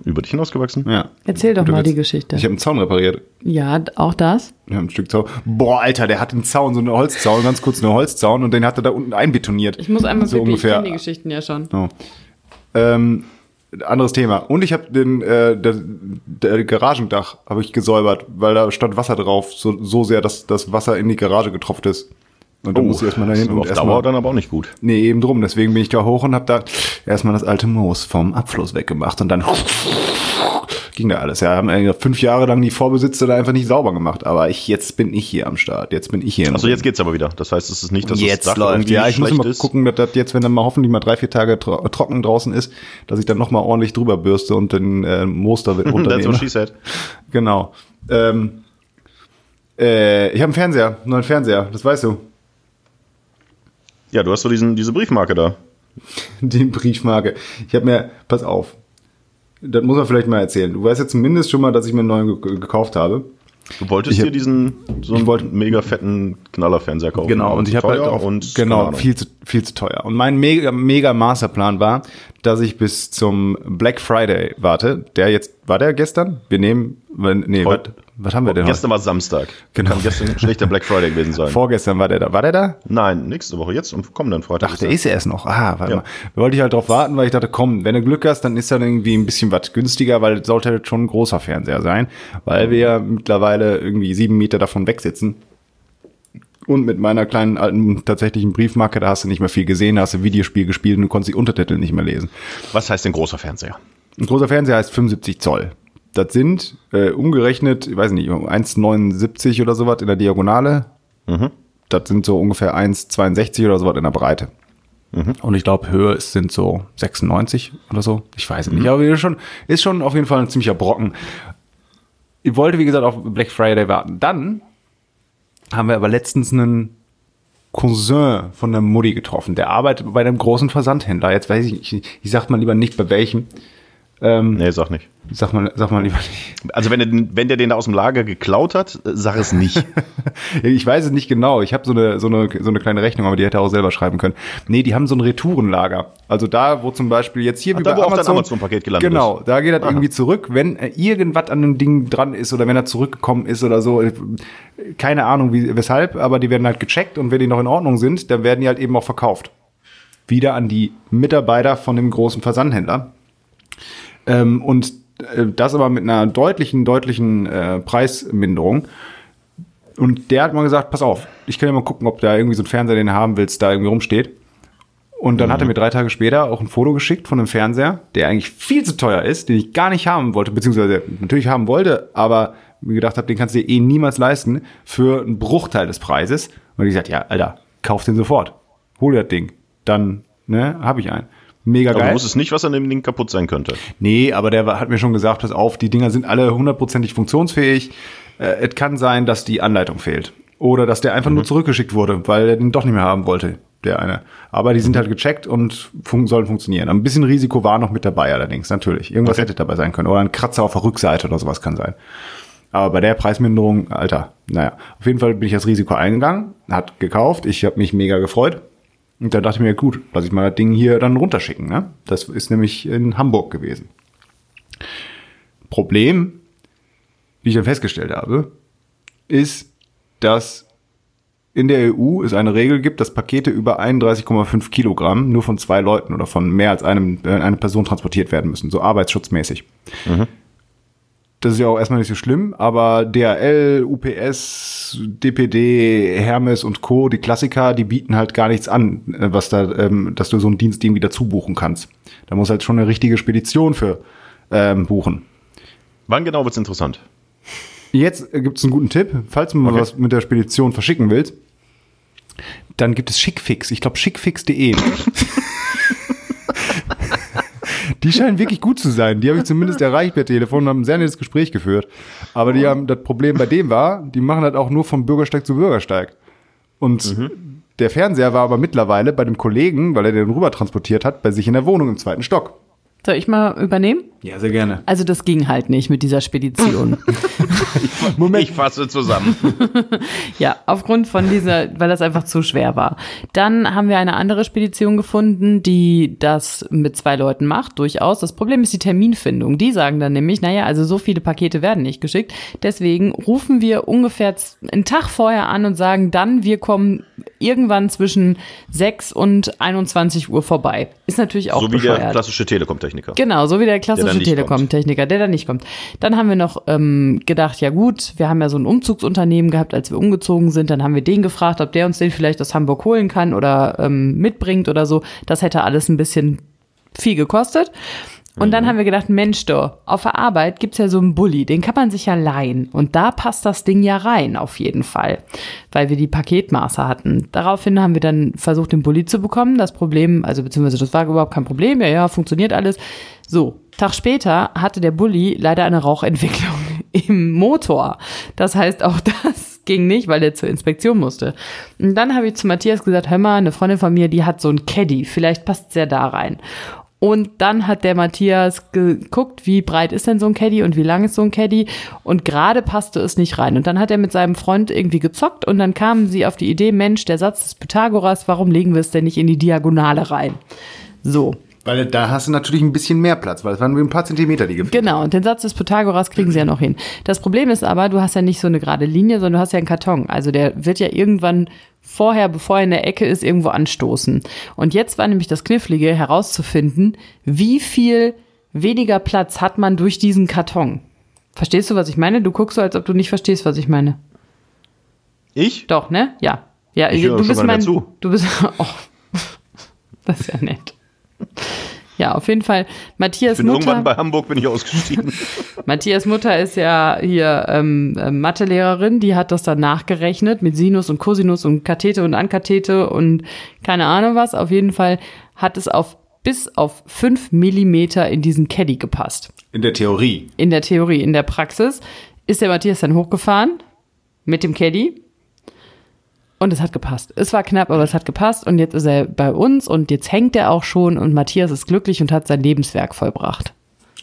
Über dich hinausgewachsen? Ja. Erzähl doch Guter mal Witz. die Geschichte. Ich habe einen Zaun repariert. Ja, auch das? Haben ein Stück Zaun. Boah, Alter, der hat einen Zaun, so einen Holzzaun, ganz kurz einen Holzzaun und den hat er da unten einbetoniert. Ich muss einmal so pipi, ich ungefähr. kenne die Geschichten ja schon. Oh. Ähm, anderes Thema. Und ich habe den äh, der, der Garagendach habe ich gesäubert, weil da stand Wasser drauf, so, so sehr, dass das Wasser in die Garage getropft ist. Und dann musste ich erstmal dahin Oh, das und auf erstmal Dauer dann aber auch nicht gut. Nee, eben drum. Deswegen bin ich da hoch und habe da erstmal das alte Moos vom Abfluss weggemacht und dann ging da alles. Ja, haben eigentlich fünf Jahre lang die Vorbesitzer da einfach nicht sauber gemacht. Aber ich, jetzt bin ich hier am Start. Jetzt bin ich hier. Also jetzt geht's aber wieder. Das heißt, es ist nicht, dass jetzt das Dach läuft. Ja, ich muss mal ist. gucken, dass das jetzt, wenn dann mal hoffentlich mal drei, vier Tage tro trocken draußen ist, dass ich dann noch mal ordentlich drüber bürste und den äh, Moos da That's runternehme. what she said. Genau. Ähm, äh, ich habe einen Fernseher, einen neuen Fernseher, das weißt du. Ja, du hast so diesen, diese Briefmarke da. Die Briefmarke. Ich habe mir, pass auf, das muss man vielleicht mal erzählen. Du weißt ja zumindest schon mal, dass ich mir einen neuen ge gekauft habe. Du wolltest dir diesen so einen wollte- mega fetten Knallerfernseher kaufen. Genau, und ich habe halt auch und genau viel zu viel zu teuer. Und mein mega, mega Masterplan war, dass ich bis zum Black Friday warte. Der jetzt, war der gestern? Wir nehmen, wenn- nee, Heute- was haben wir denn Gestern war Samstag. Genau. Kann gestern schlecht der Black Friday gewesen sein. heute? Vorgestern war der da. War der da? Nein, nächste Woche, jetzt am kommenden Freitag. Ach, der ist ja erst noch. Ah, warte Ja. mal. Da wollte ich halt drauf warten, weil ich dachte, komm, wenn du Glück hast, dann ist dann irgendwie ein bisschen was günstiger, weil es sollte halt schon ein großer Fernseher sein, weil wir ja mittlerweile irgendwie sieben Meter davon wegsitzen. Und mit meiner kleinen alten tatsächlichen Briefmarke, da hast du nicht mehr viel gesehen, da hast du Videospiel gespielt und du konntest die Untertitel nicht mehr lesen. Was heißt denn großer Fernseher? Ein großer Fernseher heißt 75 Zoll. Das sind äh, umgerechnet, ich weiß nicht, 1,79 oder sowas in der Diagonale. Das sind so ungefähr 1,62 oder sowas in der Breite. Und ich glaube, Höhe ist, sind so 96 oder so. Ich weiß es nicht. Aber ist schon, ist schon auf jeden Fall ein ziemlicher Brocken. Ich wollte, wie gesagt, auf Black Friday warten. Dann haben wir aber letztens einen Cousin von der Mutti getroffen. Der arbeitet bei einem großen Versandhändler. Jetzt weiß ich nicht, ich, ich sag mal lieber nicht bei welchem. Nee, sag nicht. Sag mal, sag mal lieber nicht. Also wenn der, den- wenn der den da aus dem Lager geklaut hat, sag es nicht. Ich weiß es nicht genau. Ich habe so eine, so, eine, so eine kleine Rechnung, aber die hätte er auch selber schreiben können. Nee, die haben so ein Retourenlager. Also da, wo zum Beispiel jetzt hier Ach, wie da, bei wo Amazon, Amazon-Paket gelandet Genau, ist. da geht das irgendwie zurück, wenn äh, irgendwas an dem Ding dran ist oder wenn er zurückgekommen ist oder so. Äh, Keine Ahnung, wie, weshalb, aber die werden halt gecheckt und wenn die noch in Ordnung sind, dann werden die halt eben auch verkauft. Wieder an die Mitarbeiter von dem großen Versandhändler. Ähm, und äh, das aber mit einer deutlichen, deutlichen äh, Preisminderung. Und der hat mal gesagt, pass auf, ich kann ja mal gucken, ob da irgendwie so ein Fernseher, den du haben willst, da irgendwie rumsteht. Und dann hat er mir drei Tage später auch ein Foto geschickt von einem Fernseher, der eigentlich viel zu teuer ist, den ich gar nicht haben wollte, beziehungsweise natürlich haben wollte, aber mir gedacht habe, den kannst du dir eh niemals leisten, für einen Bruchteil des Preises. Und ich gesagt, ja, Alter, kauf den sofort. Hol dir das Ding. Dann, ne, habe ich einen. Mega Aber geil. du wusstest nicht, was an dem Ding kaputt sein könnte. Nee, aber der hat mir schon gesagt, pass auf, die Dinger sind alle hundertprozentig funktionsfähig. Äh, es kann sein, dass die Anleitung fehlt. Oder dass der einfach nur zurückgeschickt wurde, weil er den doch nicht mehr haben wollte, der eine. Aber die sind halt gecheckt und fun sollen funktionieren. Ein bisschen Risiko war noch mit dabei allerdings, natürlich. Irgendwas hätte dabei sein können. Oder ein Kratzer auf der Rückseite oder sowas kann sein. Aber bei der Preisminderung, Alter, naja. Auf jeden Fall bin ich das Risiko eingegangen, hat gekauft, ich habe mich mega gefreut. Und dann dachte ich mir, gut, lass ich mal das Ding hier dann runterschicken. Ne? Das ist nämlich in Hamburg gewesen. Problem, wie ich dann festgestellt habe, ist, dass in der EU es eine Regel gibt, dass Pakete über 31,5 Kilogramm nur von zwei Leuten oder von mehr als einem, äh, eine Person transportiert werden müssen, so arbeitsschutzmäßig. Das ist ja auch erstmal nicht so schlimm, aber DHL, UPS, DPD, Hermes und Co., die Klassiker, die bieten halt gar nichts an, äh, was da, ähm, dass du so einen Dienst irgendwie dazu buchen kannst. Da muss halt schon eine richtige Spedition für ähm, buchen. Wann genau wird's interessant? Jetzt gibt es einen guten Tipp, falls du mal Okay. was mit der Spedition verschicken willst, dann gibt es Schickfix. Ich glaube schickfix.de. Die scheinen wirklich gut zu sein. Die habe ich zumindest erreicht per Telefon und haben ein sehr nettes Gespräch geführt. Aber die haben, das Problem bei dem war, die machen das auch nur vom Bürgersteig zu Bürgersteig. Und der Fernseher war aber mittlerweile bei dem Kollegen, weil er den rüber transportiert hat, bei sich in der Wohnung im zweiten Stock. Soll ich mal übernehmen? Ja, sehr gerne. Also das ging halt nicht mit dieser Spedition. Ich fasse zusammen. ja, aufgrund von dieser, weil das einfach zu schwer war. Dann haben wir eine andere Spedition gefunden, die das mit zwei Leuten macht, durchaus. Das Problem ist die Terminfindung. Die sagen dann nämlich, naja, also so viele Pakete werden nicht geschickt. Deswegen rufen wir ungefähr einen Tag vorher an und sagen dann, wir kommen irgendwann zwischen 6 und 21 Uhr vorbei. Ist natürlich auch so wie der bescheuert. klassische Telekom-Techniker. Genau, so wie der klassische Telekom-Techniker, der da nicht kommt. Dann haben wir noch ähm, gedacht, ja gut, wir haben ja so ein Umzugsunternehmen gehabt, als wir umgezogen sind. Dann haben wir den gefragt, ob der uns den vielleicht aus Hamburg holen kann oder ähm, mitbringt oder so. Das hätte alles ein bisschen viel gekostet. Und dann haben wir gedacht, Mensch, doch, auf der Arbeit gibt's ja so einen Bulli, den kann man sich ja leihen. Und da passt das Ding ja rein, auf jeden Fall, weil wir die Paketmaße hatten. Daraufhin haben wir dann versucht, den Bulli zu bekommen. Das Problem, also beziehungsweise das war überhaupt kein Problem, ja, ja, funktioniert alles. So, Tag später hatte der Bulli leider eine Rauchentwicklung im Motor. Das heißt, auch das ging nicht, weil er zur Inspektion musste. Und dann habe ich zu Matthias gesagt, hör mal, eine Freundin von mir, die hat so ein Caddy, vielleicht passt es ja da rein. Und dann hat der Matthias geguckt, wie breit ist denn so ein Caddy und wie lang ist so ein Caddy. Und gerade passte es nicht rein. Und dann hat er mit seinem Freund irgendwie gezockt und dann kamen sie auf die Idee, Mensch, der Satz des Pythagoras, warum legen wir es denn nicht in die Diagonale rein? So. Weil da hast du natürlich ein bisschen mehr Platz, weil es waren nur ein paar Zentimeter, die gefehlt Genau, und den Satz des Pythagoras kriegen sie ja noch hin. Das Problem ist aber, du hast ja nicht so eine gerade Linie, sondern du hast ja einen Karton. Also der wird ja irgendwann vorher, bevor er in der Ecke ist, irgendwo anstoßen. Und jetzt war nämlich das Knifflige herauszufinden, wie viel weniger Platz hat man durch diesen Karton. Verstehst du, was ich meine? Du guckst so, als ob du nicht verstehst, was ich meine. Ich? Doch, ne? Ja. Ja, Ich du schon bist mal mein. dazu. Du bist. Oh. Das ist ja nett. Ja, auf jeden Fall. Matthias Ich bin Mutter. irgendwann bei Hamburg bin ich ausgestiegen. Matthias Mutter ist ja hier ähm, äh, Mathelehrerin, die hat das dann nachgerechnet mit Sinus und Cosinus und Kathete und Ankathete und keine Ahnung was. Auf jeden Fall hat es auf bis auf fünf Millimeter in diesen Caddy gepasst. In der Theorie. In der Theorie, in der Praxis ist der Matthias dann hochgefahren mit dem Caddy und es hat gepasst. Es war knapp, aber es hat gepasst und jetzt ist er bei uns und jetzt hängt er auch schon und Matthias ist glücklich und hat sein Lebenswerk vollbracht.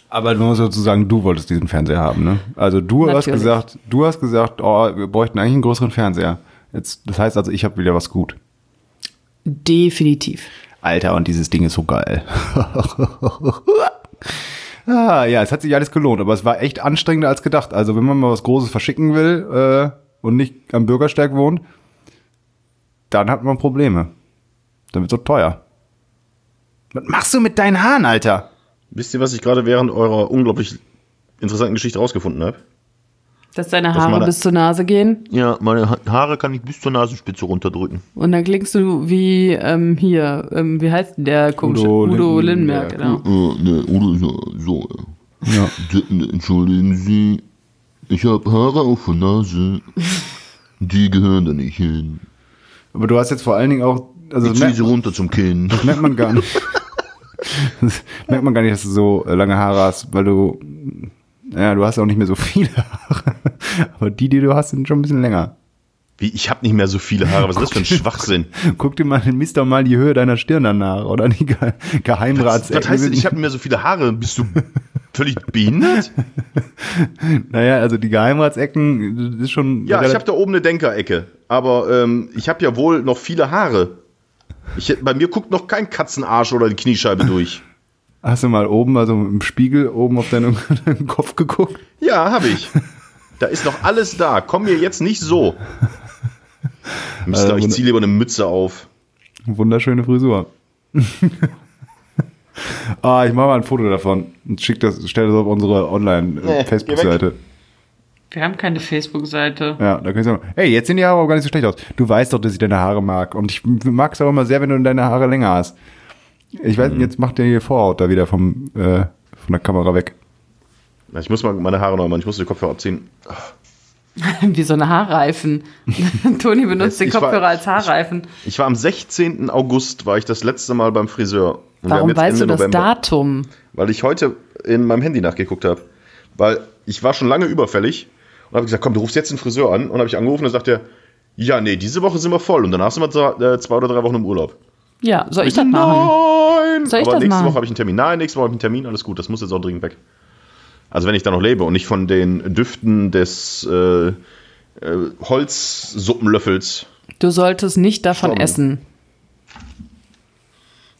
Aber man muss dazu sagen, du wolltest diesen Fernseher haben, ne? Also du hast Natürlich. gesagt, du hast gesagt, oh, wir bräuchten eigentlich einen größeren Fernseher. Jetzt, das heißt also, ich habe wieder was gut. Definitiv. Alter, und dieses Ding ist so geil. ah, ja, es hat sich alles gelohnt, aber es war echt anstrengender als gedacht. Also, wenn man mal was Großes verschicken will äh, und nicht am Bürgersteig wohnt, dann hat man Probleme. Dann wird so teuer. Was machst du mit deinen Haaren, Alter? Wisst ihr, was ich gerade während eurer unglaublich interessanten Geschichte rausgefunden habe? Dass deine Dass Haare meine- bis zur Nase gehen Ja, meine Ha- Haare kann ich bis zur Nasenspitze runterdrücken. und dann klingst du wie ähm, hier, ähm, wie heißt denn der komische Udo Udo, Lindenberg. Genau. Äh, ne, oder so. so. Ja. Entschuldigen Sie, ich habe Haare auf der Nase. Die gehören da nicht hin. Aber du hast jetzt vor allen Dingen auch, also Ich das ziehe sie runter zum Kinn. das merkt man gar nicht. Das merkt man gar nicht, dass du so äh, lange Haare hast, weil du, ja, du hast auch nicht mehr so viele Haare. Aber die, die du hast, sind schon ein bisschen länger. Wie, ich habe nicht mehr so viele Haare. Was ist das für ein Schwachsinn? Guck dir mal, misst doch mal die Höhe deiner Stirn danach oder die Ge Was, Geheimratsecken. was heißt ich habe nicht mehr so viele Haare? Bist du völlig behindert? Naja, also die Geheimratsecken, das ist schon. Ja, ich habe da oben eine Denkerecke. Aber ähm, ich habe ja wohl noch viele Haare. Ich, bei mir guckt noch kein Katzenarsch oder die Kniescheibe durch. Hast du mal oben, also im Spiegel, oben auf deinen, deinen Kopf geguckt? Ja, habe ich. Da ist noch alles da. Komm mir jetzt nicht so. Mister, ich ziehe lieber eine Mütze auf. Wunderschöne Frisur. Ah, ich mache mal ein Foto davon und schick das, stell das auf unsere Nee, Online-Facebook-Seite. Wir haben keine Facebook-Seite. ja, da kannst du sagen, hey, jetzt sehen die Haare auch gar nicht so schlecht aus. Du weißt doch, dass ich deine Haare mag. Und ich mag es auch immer sehr, wenn du deine Haare länger hast. Ich weiß, jetzt macht der hier Vorhaut da wieder vom, äh, von der Kamera weg. Ich muss mal meine Haare noch machen. Ich muss den Kopfhörer abziehen. Wie so eine Haarreifen. Toni benutzt den Ich war- Kopfhörer als Haarreifen. Ich war am 16. August, war ich das letzte Mal beim Friseur. Und Warum weißt du Ende das November. Datum? Weil ich heute in meinem Handy nachgeguckt habe. Weil ich war schon lange überfällig und habe gesagt, komm, du rufst jetzt den Friseur an. Und habe ich angerufen und dann sagt er, ja, nee, diese Woche sind wir voll und danach sind wir zwei, äh, zwei oder drei Wochen im Urlaub. Ja, soll ich das machen? Nein! Soll ich Aber das nächste machen? Woche habe ich einen Termin. Nein, nächste Woche habe ich einen Termin, alles gut, das muss jetzt auch dringend weg. Also wenn ich da noch lebe und nicht von den Düften des äh, äh, Holzsuppenlöffels. Du solltest nicht davon Schon. essen.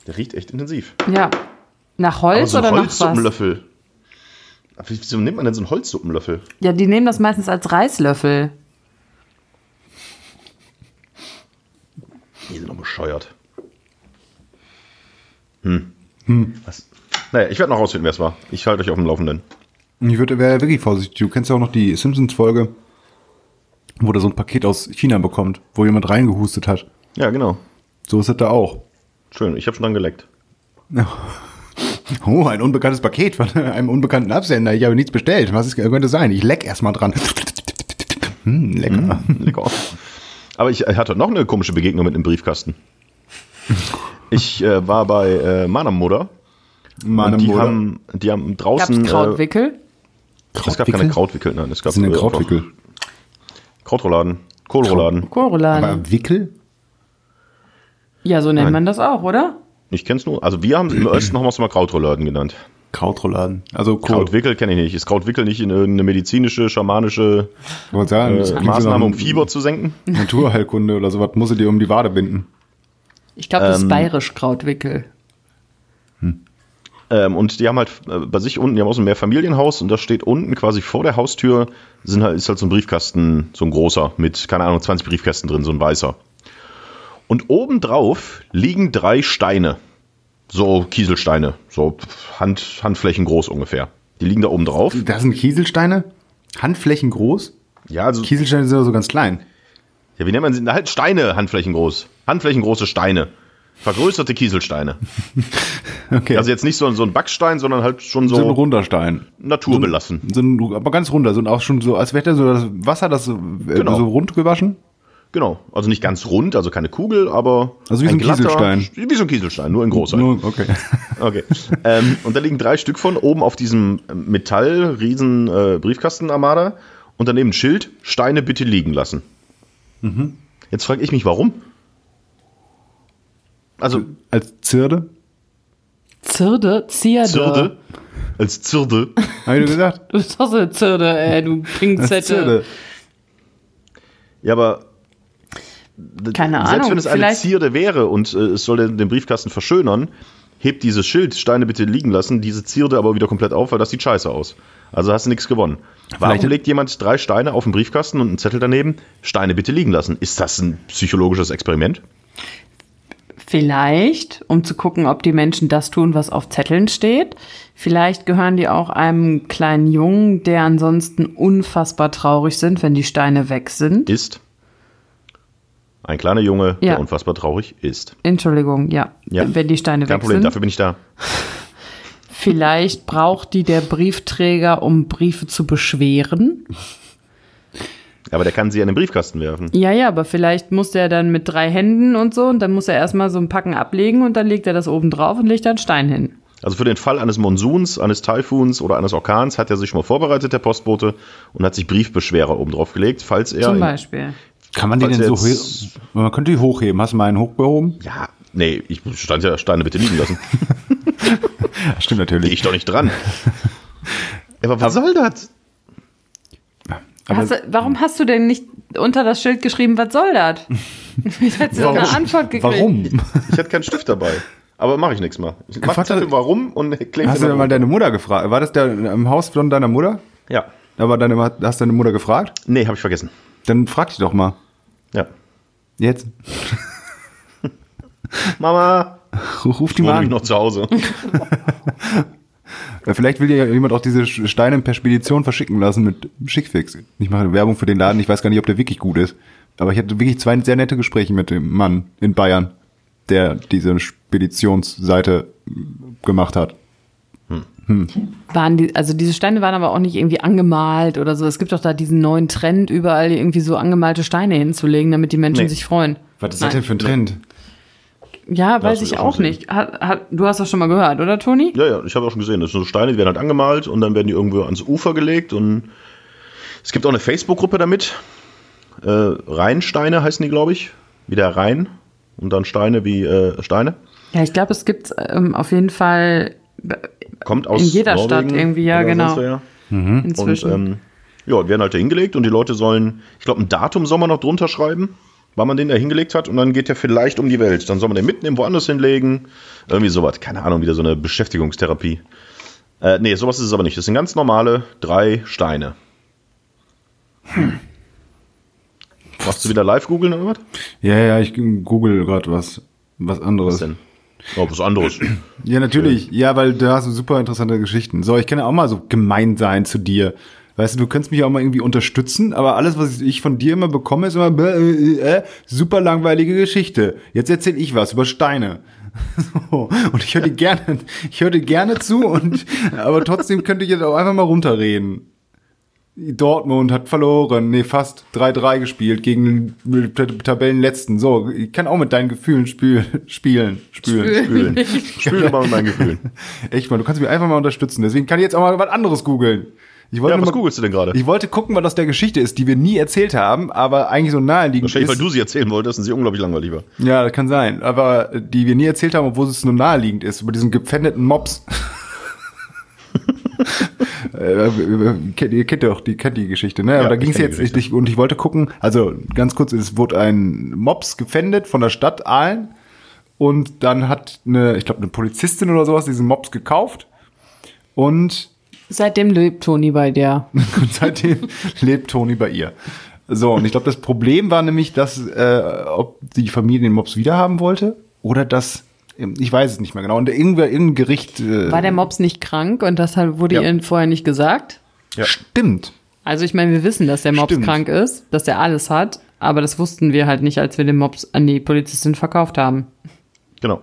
Der riecht echt intensiv. Ja. Nach Holz so oder nach was? Holzsuppenlöffel. Wieso nimmt man denn so einen Holzsuppenlöffel? Ja, die nehmen das meistens als Reislöffel. Die sind doch bescheuert. Hm. Was? Naja, ich werde noch rausfinden, wer es war. Ich halte euch auf dem Laufenden. Ich würde, wäre wirklich vorsichtig. Du kennst ja auch noch die Simpsons-Folge, wo der so ein Paket aus China bekommt, wo jemand reingehustet hat. Ja, genau. So ist es da auch. Schön, ich habe schon dran geleckt. Oh, ein unbekanntes Paket von einem unbekannten Absender. Ich habe nichts bestellt. Was ist, könnte sein? Ich leck erstmal dran. Hm, lecker. Lecker. Aber ich hatte noch eine komische Begegnung mit einem Briefkasten. Ich äh, war bei äh, meiner Mutter. Meine die Mutter. haben, die haben Gab's draußen. Äh, Krautwickel? Es gab keine Krautwickel, nein. Es gab Was sind denn äh, Krautwickel? Krautrouladen. Kohlrouladen. Kohlrouladen. Aber Wickel? Ja, so nennt Nein. man das auch, oder? Ich kenn's nur. Also wir haben im Osten haben wir es mal Krautrouladen genannt. Krautrouladen. Also Kot. Krautwickel kenne ich nicht. Ist Krautwickel nicht in irgendeine medizinische, schamanische Ich sagen, äh, Maßnahme, um Fieber zu senken? Naturheilkunde oder sowas, muss sie dir um die Wade binden. Ich glaube, das ist Ähm, bayerisch Krautwickel. Ähm, und die haben halt äh, bei sich unten, die haben auch so ein Mehrfamilienhaus und da steht unten quasi vor der Haustür sind halt, ist halt so ein Briefkasten, so ein großer, mit, keine Ahnung, 20 Briefkästen drin, so ein weißer. Und obendrauf liegen drei Steine. So Kieselsteine, so Hand, Handflächen groß ungefähr. Die liegen da oben drauf. Das sind Kieselsteine? Handflächen groß? Ja, also, Kieselsteine sind so ganz klein. ja, wie nennt man sie? Halt Steine, Handflächen groß. Handflächen große Steine. Vergrößerte Kieselsteine. Okay. Also jetzt nicht so, so ein Backstein, sondern halt schon so, so ein runder Stein. naturbelassen. So ein, aber ganz runder. So ein- auch schon so, als wäre so das Wasser, das so, äh, Genau. so rund gewaschen. Genau, also nicht ganz rund, also keine Kugel, aber Also wie so ein Kieselstein. Wie so ein Kieselstein, nur in groß. Nur, okay. Okay. ähm, und da liegen drei Stück von oben auf diesem Metall riesen äh, und daneben ein Schild Steine bitte liegen lassen. Mhm. Jetzt frage ich mich, warum? Also Als Zirde? Zirde, Zierde. Zirde als Zirde. Hab ich dir gesagt? Du bist doch so eine Zirde, ey, du. Zirde. Ja, aber Keine selbst Ahnung, wenn es eine Zierde wäre und äh, es soll den, den Briefkasten verschönern, hebt dieses Schild Steine bitte liegen lassen, diese Zierde aber wieder komplett auf, weil das sieht scheiße aus. Also hast du nichts gewonnen. Warum Vielleicht- legt jemand drei Steine auf den Briefkasten und einen Zettel daneben? Steine bitte liegen lassen. Ist das ein psychologisches Experiment? Vielleicht, um zu gucken, ob die Menschen das tun, was auf Zetteln steht. Vielleicht gehören die auch einem kleinen Jungen, der ansonsten unfassbar traurig sind, wenn die Steine weg sind. Ist ein kleiner Junge, Ja. der unfassbar traurig ist. Entschuldigung, ja, Ja. wenn die Steine Kein weg Problem, sind. dafür bin ich da. Vielleicht braucht die der Briefträger, um Briefe zu beschweren. Aber der kann sie an den Briefkasten werfen. Ja, ja, aber vielleicht muss der dann mit drei Händen und so und dann muss er erstmal so ein Packen ablegen und dann legt er das oben drauf und legt da einen Stein hin. Also für den Fall eines Monsuns, eines Taifuns oder eines Orkans hat er sich schon mal vorbereitet, der Postbote, und hat sich Briefbeschwerer oben drauf gelegt, falls er. Zum in- Beispiel. Kann man die denn so jetzt- hoch? Man könnte die hochheben. Hast du mal einen hochgehoben? Ja, nee, ich stand ja Steine bitte liegen lassen. Stimmt Geh natürlich. ich doch nicht dran. Aber was soll das? Hast du, warum hast du denn nicht unter das Schild geschrieben, was soll das? Hättest du doch eine Antwort gekriegt? warum? Ich hatte keinen Stift dabei. Aber mache ich nichts mal. Ich mach Vater- Zettel, warum und klingt Hast du denn mal deine Mutter gefragt? War das der im Haus von deiner Mutter? Ja. Aber deine, hast du deine Mutter gefragt? Nee, habe ich vergessen. Dann frag dich doch mal. Ja. Jetzt. Mama, Ruf die ich mal an. noch zu Hause. Ja, Vielleicht will ja jemand auch diese Steine per Spedition verschicken lassen mit Schickfix. Ich mache Werbung für den Laden, ich weiß gar nicht, ob der wirklich gut ist. Aber ich hatte wirklich zwei sehr nette Gespräche mit dem Mann in Bayern, der diese Speditionsseite gemacht hat. Waren die, also diese Steine waren aber auch nicht irgendwie angemalt oder so. Es gibt doch da diesen neuen Trend, überall irgendwie so angemalte Steine hinzulegen, damit die Menschen Nee. sich freuen. Was ist Nein. das denn für ein Trend? Ja, weiß ich auch gesehen. nicht. Hat, hat, du hast das schon mal gehört, oder Toni? Ja, ja, ich habe auch schon gesehen. Das sind so Steine, die werden halt angemalt und dann werden die irgendwo ans Ufer gelegt und es gibt auch eine Facebook-Gruppe damit. Äh, Rheinsteine heißen die, glaube ich. Wie der Rhein. Und dann Steine wie äh, Steine. Ja, ich glaube, es gibt ähm, auf jeden Fall Kommt aus In jeder Norwegen Stadt irgendwie, ja, genau. woher. inzwischen. Und ähm, ja, werden halt da hingelegt und die Leute sollen, ich glaube, ein Datum soll man noch drunter schreiben, wann man den da hingelegt hat und dann geht der vielleicht um die Welt. Dann soll man den mitnehmen, woanders hinlegen. Irgendwie sowas. Keine Ahnung, wieder so eine Beschäftigungstherapie. Äh, nee, sowas ist es aber nicht. Das sind ganz normale drei Steine. Machst du wieder live googeln oder was? Ja, ja, ich google gerade was, was anderes. Was denn? Oh, was anderes. Ja, natürlich. Ja, weil du hast super interessante Geschichten. So, ich kann ja auch mal so gemein sein zu dir. Weißt du, du kannst mich auch mal irgendwie unterstützen, aber alles, was ich von dir immer bekomme, ist immer äh, äh, äh, super langweilige Geschichte. Jetzt erzähle ich was über Steine. So. Und ich höre dir gerne, ich höre dir gerne zu und aber trotzdem könnte ich jetzt auch einfach mal runterreden. Dortmund hat verloren, nee, fast 3-3 gespielt gegen Tabellenletzten. So, ich kann auch mit deinen Gefühlen spül, spielen, spülen, Spüle. Spüle mal mit meinen Gefühlen. Echt mal, du kannst mich einfach mal unterstützen. Deswegen kann ich jetzt auch mal was anderes googeln. Ich wollte Ja, was mal- googelst du denn gerade? Ich wollte gucken, was aus der Geschichte ist, die wir nie erzählt haben, aber eigentlich so naheliegend Wahrscheinlich, weil ist. du sie erzählen wolltest und sie unglaublich langweilig war. Ja, das kann sein. Aber die wir nie erzählt haben, obwohl es nur naheliegend ist, über diesen gepfändeten Mops. Äh, kennt- ihr kennt doch die, kennt die Geschichte, ne? Aber Ja, da ging es jetzt, ich, und ich wollte gucken, also ganz kurz, es wurde ein Mops gefändet von der Stadt Aalen und dann hat eine, ich glaube, eine Polizistin oder sowas diesen Mops gekauft und Seitdem lebt Toni bei dir. und seitdem lebt Toni bei ihr. So, und ich glaube, das Problem war nämlich, dass, äh, ob die Familie den Mops wiederhaben wollte oder dass, ich weiß es nicht mehr genau, und irgendwer, irgendein Gericht. Äh, War der Mops nicht krank und das wurde Ja. ihr vorher nicht gesagt? Ja. Stimmt. Also ich meine, wir wissen, dass der Mops Stimmt. krank ist, dass der alles hat, aber das wussten wir halt nicht, als wir den Mops an die Polizistin verkauft haben. Genau.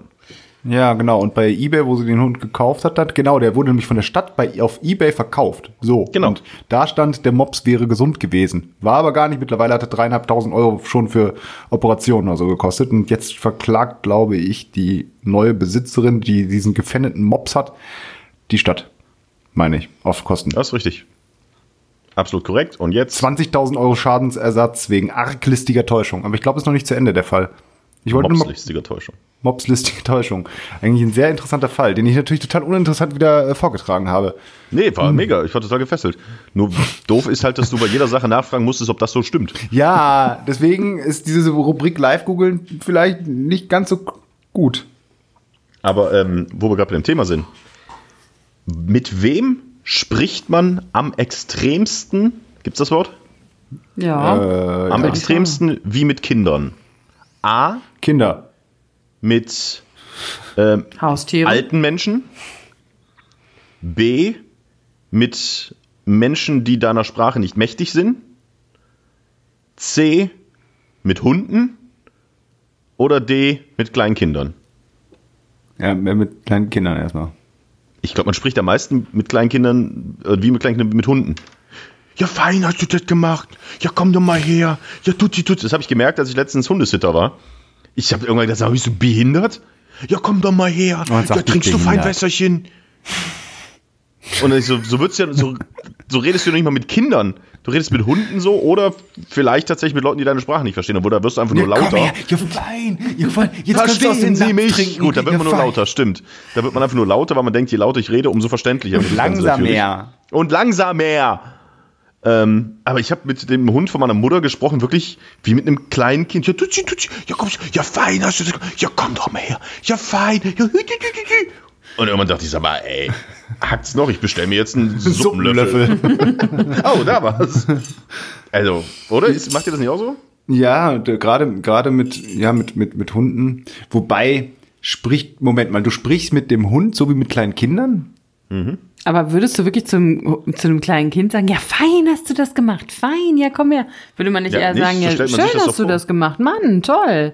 Ja, genau. Und bei eBay, wo sie den Hund gekauft hat, hat genau, der wurde nämlich von der Stadt bei, auf eBay verkauft. So. Genau. Und da stand, der Mops wäre gesund gewesen. War aber gar nicht. Mittlerweile hat er dreieinhalbtausend Euro schon für Operationen oder so gekostet. Und jetzt verklagt, glaube ich, die neue Besitzerin, die diesen gefändeten Mops hat, die Stadt. Meine ich. Auf Kosten. Das ist richtig. Absolut korrekt. Und jetzt 20.000 Euro Schadensersatz wegen arglistiger Täuschung. Aber ich glaube, es ist noch nicht zu Ende der Fall. Ich wollte nur mal mobslistige Täuschung. Mobslistige Täuschung. Eigentlich ein sehr interessanter Fall, den ich natürlich total uninteressant wieder äh, vorgetragen habe. Nee, Hm. war mega. Ich war total gefesselt. Nur doof ist halt, dass du bei jeder Sache nachfragen musstest, ob das so stimmt. Ja, deswegen ist diese Rubrik Live-Googeln vielleicht nicht ganz so gut. Aber ähm, wo wir gerade bei dem Thema sind. Mit wem spricht man am extremsten, gibt's das Wort? Ja. am extremsten wie mit Kindern. A, Kinder. Mit ähm, alten Menschen. B, mit Menschen, die deiner Sprache nicht mächtig sind. C, mit Hunden. Oder D, mit kleinen Kindern. Ja, mehr mit kleinen Kindern erstmal. Ich glaube, man spricht am meisten mit kleinen Kindern, äh, wie mit kleinen Kindern, mit Hunden. Ja, fein hast du das gemacht. Ja, komm doch mal her. Ja, tutzi, tutzi. Das habe ich gemerkt, als ich letztens Hundesitter war. Ich habe irgendwann mal, bist du behindert? Ja, komm doch mal her. Sagt Ja, trinkst du. Feinwässerchen? Und dann ich so, so wird's ja, so, so redest du nicht mal mit Kindern. Du redest mit Hunden so oder vielleicht tatsächlich mit Leuten, die deine Sprache nicht verstehen. Obwohl, da wirst du einfach nur lauter. Ja, fein. Ja, fein. Jetzt du aus dem Verstehen Sie mich? trinken. Gut, da wird Ja, man nur fein. lauter, stimmt. Da wird man einfach nur lauter, weil man denkt, je lauter ich rede, umso verständlicher. wird das Ganze Langsam natürlich. mehr. Und langsamer. Ähm, aber ich habe mit dem Hund von meiner Mutter gesprochen, wirklich wie mit einem kleinen Kind. Ja, tutsi, tutsi, ja, komm, ja, fein, hast du? Ja, komm doch mal her. Ja, fein. Ja, hü, hü, hü, hü. Und irgendwann dachte ich, sag mal, ey, hackt's noch, ich bestelle mir jetzt einen Suppenlöffel. oh, da war's. Also, oder? Ist, macht ihr das nicht auch so? Ja, gerade gerade mit ja mit mit mit Hunden, wobei spricht Moment mal, du sprichst mit dem Hund so wie mit kleinen Kindern? Aber würdest du wirklich zum, zu einem kleinen Kind sagen, ja, fein hast du das gemacht, fein, ja, komm her. Würde man nicht Ja, eher nicht, sagen, so ja, schön das hast du vor. das gemacht, Mann, toll.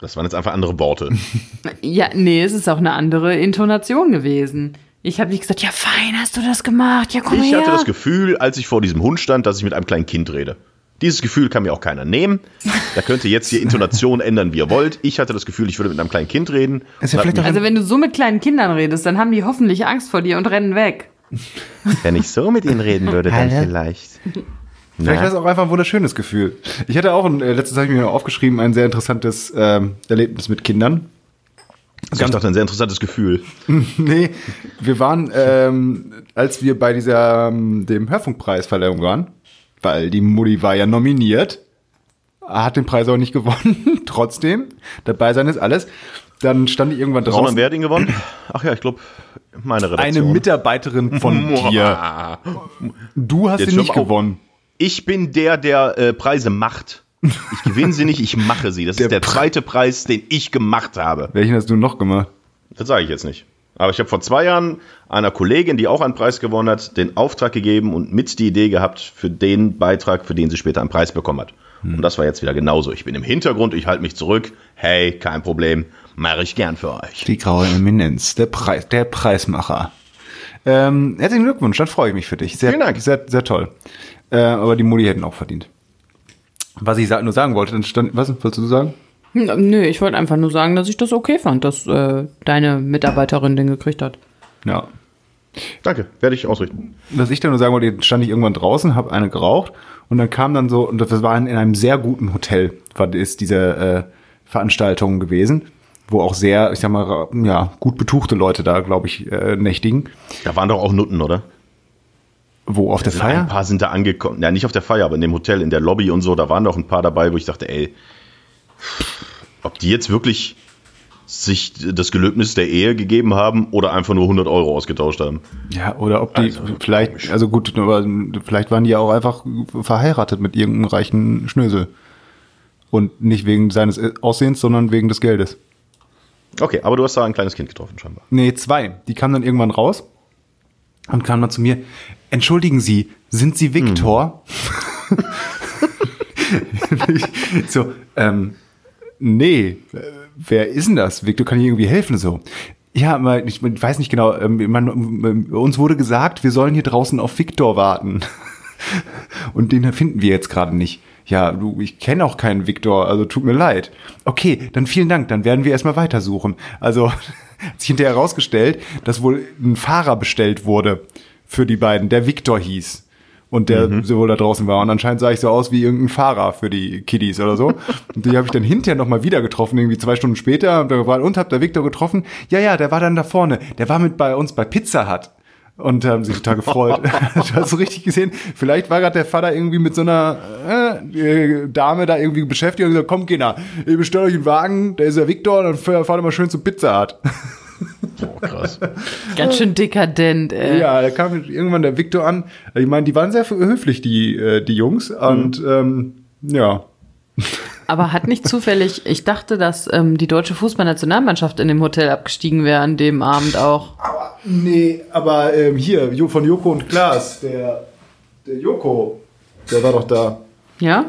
Das waren jetzt einfach andere Worte. Ja, nee, es ist auch eine andere Intonation gewesen. Ich habe nicht gesagt, ja, fein hast du das gemacht, ja, komm Ich her. hatte das Gefühl, als ich vor diesem Hund stand, dass ich mit einem kleinen Kind rede. Dieses Gefühl kann mir auch keiner nehmen. Da könnt ihr jetzt die Intonation ändern, wie ihr wollt. Ich hatte das Gefühl, ich würde mit einem kleinen Kind reden. Ist ja also wenn du so mit kleinen Kindern redest, dann haben die hoffentlich Angst vor dir und rennen weg. wenn ich so mit ihnen reden würde, dann vielleicht. Vielleicht wäre es auch einfach ein wunderschönes Gefühl. Ich hatte auch, ein, äh, letztes habe ich mir aufgeschrieben, ein sehr interessantes ähm, Erlebnis mit Kindern. Also ich dachte, ein sehr interessantes Gefühl. nee, wir waren, ähm, als wir bei dieser, ähm, dem Hörfunkpreisverleihung waren, weil die Mutti war ja nominiert, hat den Preis aber nicht gewonnen, trotzdem, dabei sein ist alles. Dann stand ich irgendwann Sondern draußen. wer hat ihn gewonnen? Ach ja, ich glaube, meine Eine Redaktion. Mitarbeiterin von dir. Du hast Jetzt ihn nicht gewonnen. Ich bin der, der äh, Preise macht. Ich gewinne sie nicht, ich mache sie. Das Der ist der zweite Preis, den ich gemacht habe. Welchen hast du noch gemacht? Das sage ich jetzt nicht. Aber ich habe vor zwei Jahren einer Kollegin, die auch einen Preis gewonnen hat, den Auftrag gegeben und mit die Idee gehabt für den Beitrag, für den sie später einen Preis bekommen hat. Und das war jetzt wieder genauso. Ich bin im Hintergrund, ich halte mich zurück. Hey, kein Problem, mache ich gern für euch. Die graue Eminenz, der Preis, der Preismacher. Ähm, herzlichen Glückwunsch, dann freue ich mich für dich. Sehr, Vielen Dank. Sehr, sehr toll. Äh, aber die Mutti hätten auch verdient. Was ich nur sagen wollte, dann stand, was wolltest du sagen? Nö, ich wollte einfach nur sagen, dass ich das okay fand, dass äh, deine Mitarbeiterin den gekriegt hat. Ja. Danke, werde ich ausrichten. Was ich dann nur sagen wollte, jetzt stand ich irgendwann draußen, habe eine geraucht und dann kam dann so, und das war in, in einem sehr guten Hotel, war ist diese äh, Veranstaltung gewesen, wo auch sehr, ich sag mal, ja, gut betuchte Leute da, glaube ich, äh, nächtigen. Da waren doch auch Nutten, oder? Wo auf der Ein Feier? paar sind da angekommen. Ja, nicht auf der Feier, aber in dem Hotel, in der Lobby und so, da waren doch ein paar dabei, wo ich dachte, ey, ob die jetzt wirklich sich das Gelöbnis der Ehe gegeben haben oder einfach nur 100 Euro ausgetauscht haben. Ja, oder ob die Also, vielleicht, also gut, aber vielleicht waren die ja auch einfach verheiratet mit irgendeinem reichen Schnösel. Und nicht wegen seines Aussehens, sondern wegen des Geldes. Okay, aber du hast da ein kleines Kind getroffen, scheinbar. Nee, zwei. Die kamen dann irgendwann raus und kamen dann zu mir. Entschuldigen Sie, sind Sie Viktor? Ich so, ähm, nee, äh, wer ist denn das? Viktor, kann ich irgendwie helfen? So. Ja, ich, weiß nicht genau. Ähm, man, ähm, uns wurde gesagt, wir sollen hier draußen auf Viktor warten. Und den finden wir jetzt gerade nicht. Ja, du, ich kenne auch keinen Viktor, also tut mir leid. Okay, dann vielen Dank, dann werden wir erstmal weitersuchen. Also hat sich hinterher herausgestellt, dass wohl ein Fahrer bestellt wurde für die beiden, der Viktor hieß. Und der so wohl da draußen war. Und anscheinend sah ich so aus wie irgendein Fahrer für die Kiddies oder so. Und die habe ich dann hinterher nochmal wieder getroffen, irgendwie zwei Stunden später. Und, da war, und hab der Viktor getroffen. Ja, ja, der war dann da vorne. Der war mit bei uns bei Pizza Hut. Und haben sich total gefreut. du hast so richtig gesehen, vielleicht war gerade der Vater irgendwie mit so einer äh, äh, Dame da irgendwie beschäftigt und gesagt, komm Kinder, ihr bestellt euch einen Wagen, da ist der Viktor, dann fahrt mal schön zu Pizza Hut. Oh, krass. Ganz schön dekadent, ey. Ja, da kam irgendwann der Viktor an. Ich meine, die waren sehr höflich, die, äh, die Jungs. Und ähm, ja. Aber hat nicht zufällig, ich dachte, dass ähm, die deutsche Fußballnationalmannschaft in dem Hotel abgestiegen wäre an dem Abend auch. Nee, aber ähm, hier, von Joko und Klaas, der, der Joko, der war doch da. Ja?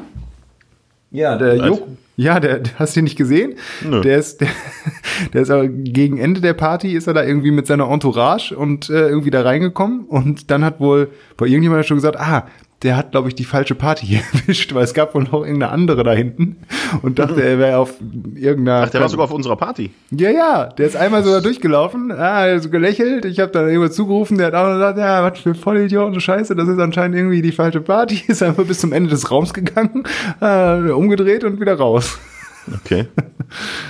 Ja, der? Joko. Ja, der, hast du ihn nicht gesehen? Nö. Der ist, der, der ist aber gegen Ende der Party ist er da irgendwie mit seiner Entourage und äh, irgendwie da reingekommen und dann hat wohl bei irgendjemand schon gesagt, ah, der hat, glaube ich, die falsche Party hier erwischt, weil es gab wohl noch irgendeine andere da hinten und dachte, er wäre auf irgendeiner. Ach, der war sogar auf unserer Party. Ja, ja, der ist einmal so da durchgelaufen, ah, er hat so gelächelt, ich habe dann irgendwo zugerufen, der hat auch gesagt, ja, was für Vollidioten, Scheiße, das ist anscheinend irgendwie die falsche Party, ist einfach bis zum Ende des Raums gegangen, äh, umgedreht und wieder raus. Okay.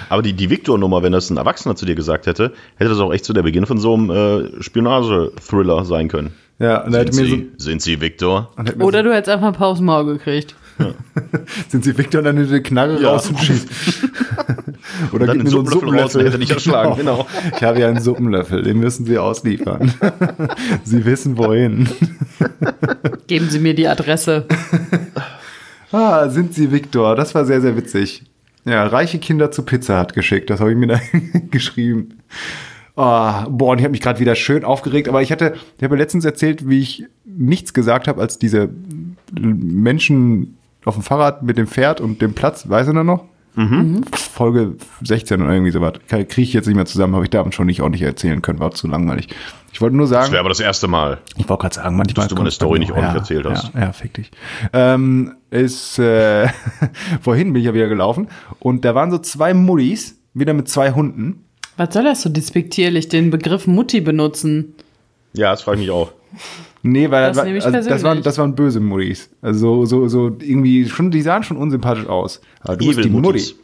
Aber die, die Victor-Nummer, wenn das ein Erwachsener zu dir gesagt hätte, hätte das auch echt so der Beginn von so einem äh, Spionage-Thriller sein können. Ja, und Sind hat mir so, Sie, sind Sie und mir Oder du hättest einfach ein paar aufs Maul gekriegt. so, sind sie Victor und dann er die Knarre Ja. raus und schießt. Oder dann mir so einen Suppenlöffel raus, dann hätte dich erschlagen, genau. Ich habe ja einen Suppenlöffel, den müssen sie ausliefern. sie wissen wohin. Geben Sie mir die Adresse. Ah, sind sie Victor? Das war sehr, sehr witzig. Ja, reiche Kinder zu Pizza hat geschickt. Das habe ich mir da geschrieben. Ah, boah, und ich habe mich gerade wieder schön aufgeregt, aber ich hatte, ich habe letztens erzählt, wie ich nichts gesagt habe, als diese Menschen auf dem Fahrrad mit dem Pferd und dem Platz, weiß er noch? Mhm. Folge 16 oder irgendwie sowas. Kriege ich jetzt nicht mehr zusammen, habe ich damals schon nicht ordentlich erzählen können, war zu langweilig. Ich wollte nur Das sagen. wäre aber das erste Mal. Ich wollte gerade sagen, manchmal. Dass du meine Story nicht ordentlich erzählt hast. Ja, ja fick dich. Ähm, ist, äh, vorhin bin ich ja wieder gelaufen und da waren so zwei Mullis, wieder mit zwei Hunden. Was soll das so despektierlich, den Begriff Mutti benutzen? Ja, das frage ich mich auch. Nee, weil Das war, also das, waren, das waren böse Mullis. Also so, so, so irgendwie schon, die sahen schon unsympathisch aus. Aber du bist Evil die Mutti. Muttis.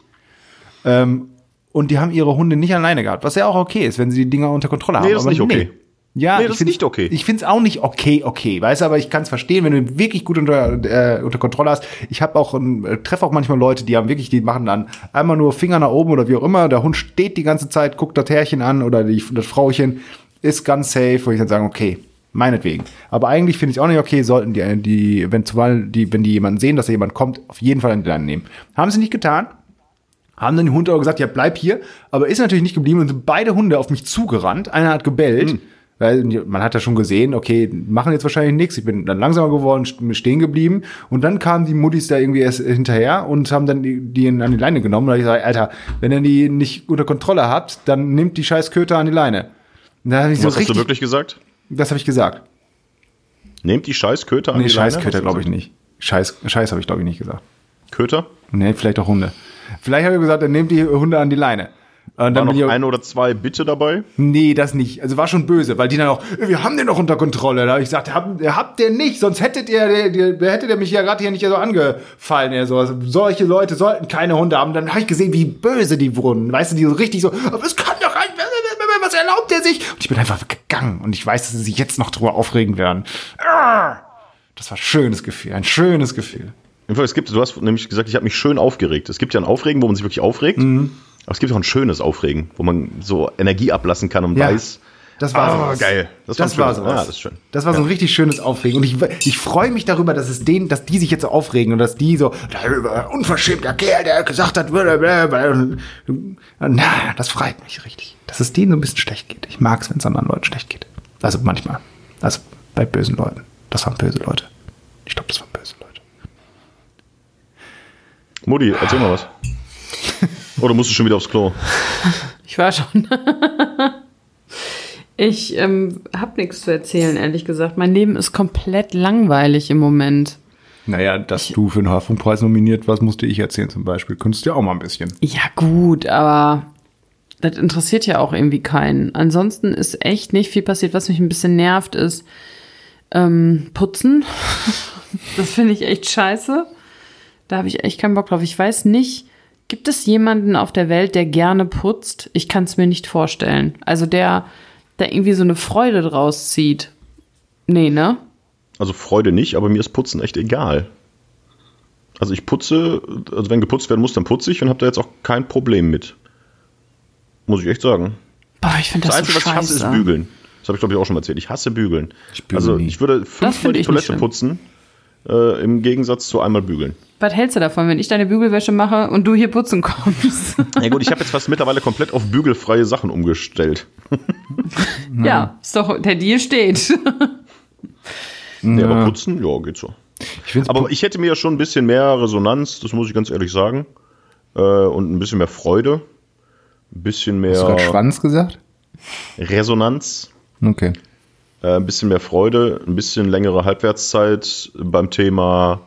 Ähm, und die haben ihre Hunde nicht alleine gehabt, was ja auch okay ist, wenn sie die Dinger unter Kontrolle haben. Nee, das ist aber nicht okay. Ja, Nee, ich das ist nicht okay. Ich finde es auch nicht okay, okay. Weißt du, aber ich kann es verstehen, wenn du wirklich gut unter, äh, unter Kontrolle hast. Ich habe auch, äh, treffe auch manchmal Leute, die haben wirklich, die machen dann einmal nur Finger nach oben oder wie auch immer. Der Hund steht die ganze Zeit, guckt das Herrchen an oder die, das Frauchen ist ganz safe, wo ich dann sagen, okay, meinetwegen. Aber eigentlich finde ich auch nicht okay, sollten die, die, wenn zumal die, wenn die jemanden sehen, dass da jemand kommt, auf jeden Fall an die Leine nehmen. Haben sie nicht getan haben dann die Hunde auch gesagt, ja, bleib hier. Aber ist natürlich nicht geblieben und sind beide Hunde auf mich zugerannt. Einer hat gebellt. Weil man hat ja schon gesehen, okay, machen jetzt wahrscheinlich nichts. Ich bin dann langsamer geworden, st- stehen geblieben. Und dann kamen die Muttis da irgendwie erst hinterher und haben dann die, die an die Leine genommen. Und ich gesagt, Alter, wenn ihr die nicht unter Kontrolle habt, dann nimmt die scheiß Köter an die Leine. Da ich so Was hast du richtig, wirklich gesagt? das habe ich gesagt. Nehmt die Scheißköter an Nee, die Leine? scheiß Köter Was glaube ich nicht. Scheiß, scheiß habe ich glaube ich nicht gesagt. gesagt? Köter? Nee, vielleicht auch Hunde. Vielleicht habe ich gesagt, dann nehmt die Hunde an die Leine. Und War dann noch ich auch, ein oder zwei Bitte dabei? nee, das nicht. Also war schon böse, weil die dann auch, wir haben den noch unter Kontrolle. Da habe ich gesagt, habt, habt ihr nicht, sonst hättet ihr, der, der, der hätte der mich ja gerade hier nicht so angefallen. So, also solche Leute sollten keine Hunde haben. Dann habe ich gesehen, wie böse die wurden. Weißt du, die so richtig so, aber es kann doch rein, was erlaubt er sich? Und ich bin einfach gegangen und ich weiß, dass sie sich jetzt noch drüber aufregen werden. Das war ein schönes Gefühl, ein schönes Gefühl. Es gibt, du hast nämlich gesagt, ich habe mich schön aufgeregt. Es gibt ja ein Aufregen, wo man sich wirklich aufregt. Mhm. Aber es gibt auch ein schönes Aufregen, wo man so Energie ablassen kann und Ja. weiß. Das war Ah, sowas. geil. Das, Das war sowas. Ja, das ist schön. Das war so ein richtig schönes Aufregen. Und ich, ich freue mich darüber, dass es denen, dass die sich jetzt so aufregen und dass die so, "Der unverschämter Kerl, der gesagt hat, blablabla." na, das freut mich richtig. Dass es denen so ein bisschen schlecht geht. Ich mag es, wenn es anderen Leuten schlecht geht. Also manchmal. Also bei bösen Leuten. Das waren böse Leute. Ich glaube, das waren böse Leute. Mutti, erzähl mal was. Oder musst du schon wieder aufs Klo? Ich war schon. ich ähm, habe nichts zu erzählen, ehrlich gesagt. Mein Leben ist komplett langweilig im Moment. Naja, dass du für den Hafenpreis nominiert warst, musste ich erzählen zum Beispiel. Könntest du ja auch mal ein bisschen. Ja, gut, aber das interessiert ja auch irgendwie keinen. Ansonsten ist echt nicht viel passiert. Was mich ein bisschen nervt, ist ähm, Putzen. das finde ich echt scheiße. Da habe ich echt keinen Bock drauf. Ich weiß nicht, gibt es jemanden auf der Welt, der gerne putzt? Ich kann es mir nicht vorstellen. Also der, der irgendwie so eine Freude draus zieht. Nee, ne? Also Freude nicht, aber mir ist Putzen echt egal. Also ich putze, also wenn geputzt werden muss, dann putze ich und habe da jetzt auch kein Problem mit. Muss ich echt sagen. Boah, ich finde Das, das, Einzige, so was ich hasse, ist. Bügeln. Das habe ich, glaube ich, auch schon mal erzählt. Ich hasse Bügeln. Ich bügele also nie. ich würde fünfmal die Toilette schlimm. putzen, äh, im Gegensatz zu einmal bügeln. Was hältst du davon, wenn ich deine Bügelwäsche mache und du hier putzen kommst? Ja gut, ich habe jetzt fast mittlerweile komplett auf bügelfreie Sachen umgestellt. ja, ist doch, der Deal steht. Ja. aber putzen, ja, geht so. Ich Aber ich hätte mir ja schon ein bisschen mehr Resonanz, das muss ich ganz ehrlich sagen. Äh, und ein bisschen mehr Freude. Ein bisschen Hast du gerade mehr Schwanz gesagt? Resonanz. Okay. Äh, ein bisschen mehr Freude, ein bisschen längere Halbwertszeit beim Thema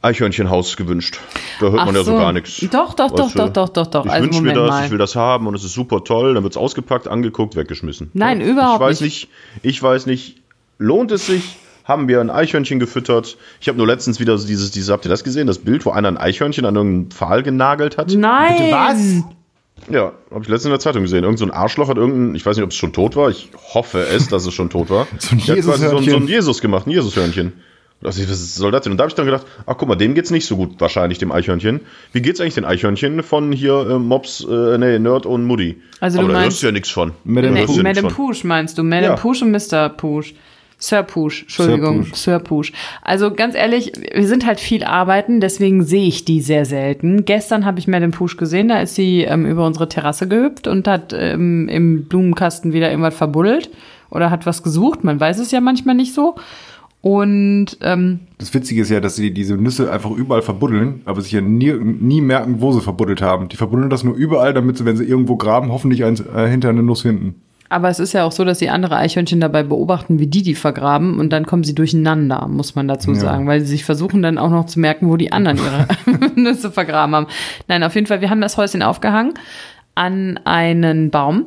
Eichhörnchenhaus gewünscht. Da hört man ja so gar nichts. Doch, doch, doch, doch, doch, doch, doch. Ich Also wünsche mir das, mal. ich will das haben und es ist super toll. Dann wird es ausgepackt, angeguckt, weggeschmissen. Nein, Ja, überhaupt ich weiß nicht. nicht. Ich weiß nicht, lohnt es sich? Haben wir ein Eichhörnchen gefüttert? Ich habe nur letztens wieder so dieses, dieses, habt ihr das gesehen? Das Bild, wo einer ein Eichhörnchen an irgendeinen Pfahl genagelt hat? Nein! Bitte was? Ja, habe ich letztens in der Zeitung gesehen. Irgend so ein Arschloch hat irgendein, ich weiß nicht, ob es schon tot war. Ich hoffe es, dass es schon tot war. So ein quasi so, ein- so ein. Jesus gemacht, ein Jesushörnchen. Also, was soll das denn? Und da habe ich dann gedacht, ach guck mal, dem geht's nicht so gut, wahrscheinlich dem Eichhörnchen. Wie geht's eigentlich den Eichhörnchen von hier äh, Mops, äh, nee, Nerd und Mutti? Also Aber du da meinst- hörst du ja nichts von. Madame ja Madame von. Push meinst du? Madame Ja. Push und Mr. Push. Sir Push, Entschuldigung. Sir Push. Also ganz ehrlich, wir sind halt viel arbeiten, deswegen sehe ich die sehr selten. Gestern habe ich Madame Push gesehen, da ist sie ähm, über unsere Terrasse gehüpft und hat ähm, im Blumenkasten wieder irgendwas verbuddelt oder hat was gesucht. Man weiß es ja manchmal nicht so. Und ähm, Das Witzige ist ja, dass sie diese Nüsse einfach überall verbuddeln, aber sich ja nie, nie merken, wo sie verbuddelt haben. Die verbuddeln das nur überall, damit sie, wenn sie irgendwo graben, hoffentlich eins, äh, hinter eine Nuss finden. Aber es ist ja auch so, dass sie andere Eichhörnchen dabei beobachten, wie die die vergraben und dann kommen sie durcheinander, muss man dazu Ja. sagen, weil sie sich versuchen dann auch noch zu merken, wo die anderen ihre Nüsse vergraben haben. Nein, auf jeden Fall, wir haben das Häuschen aufgehangen an einen Baum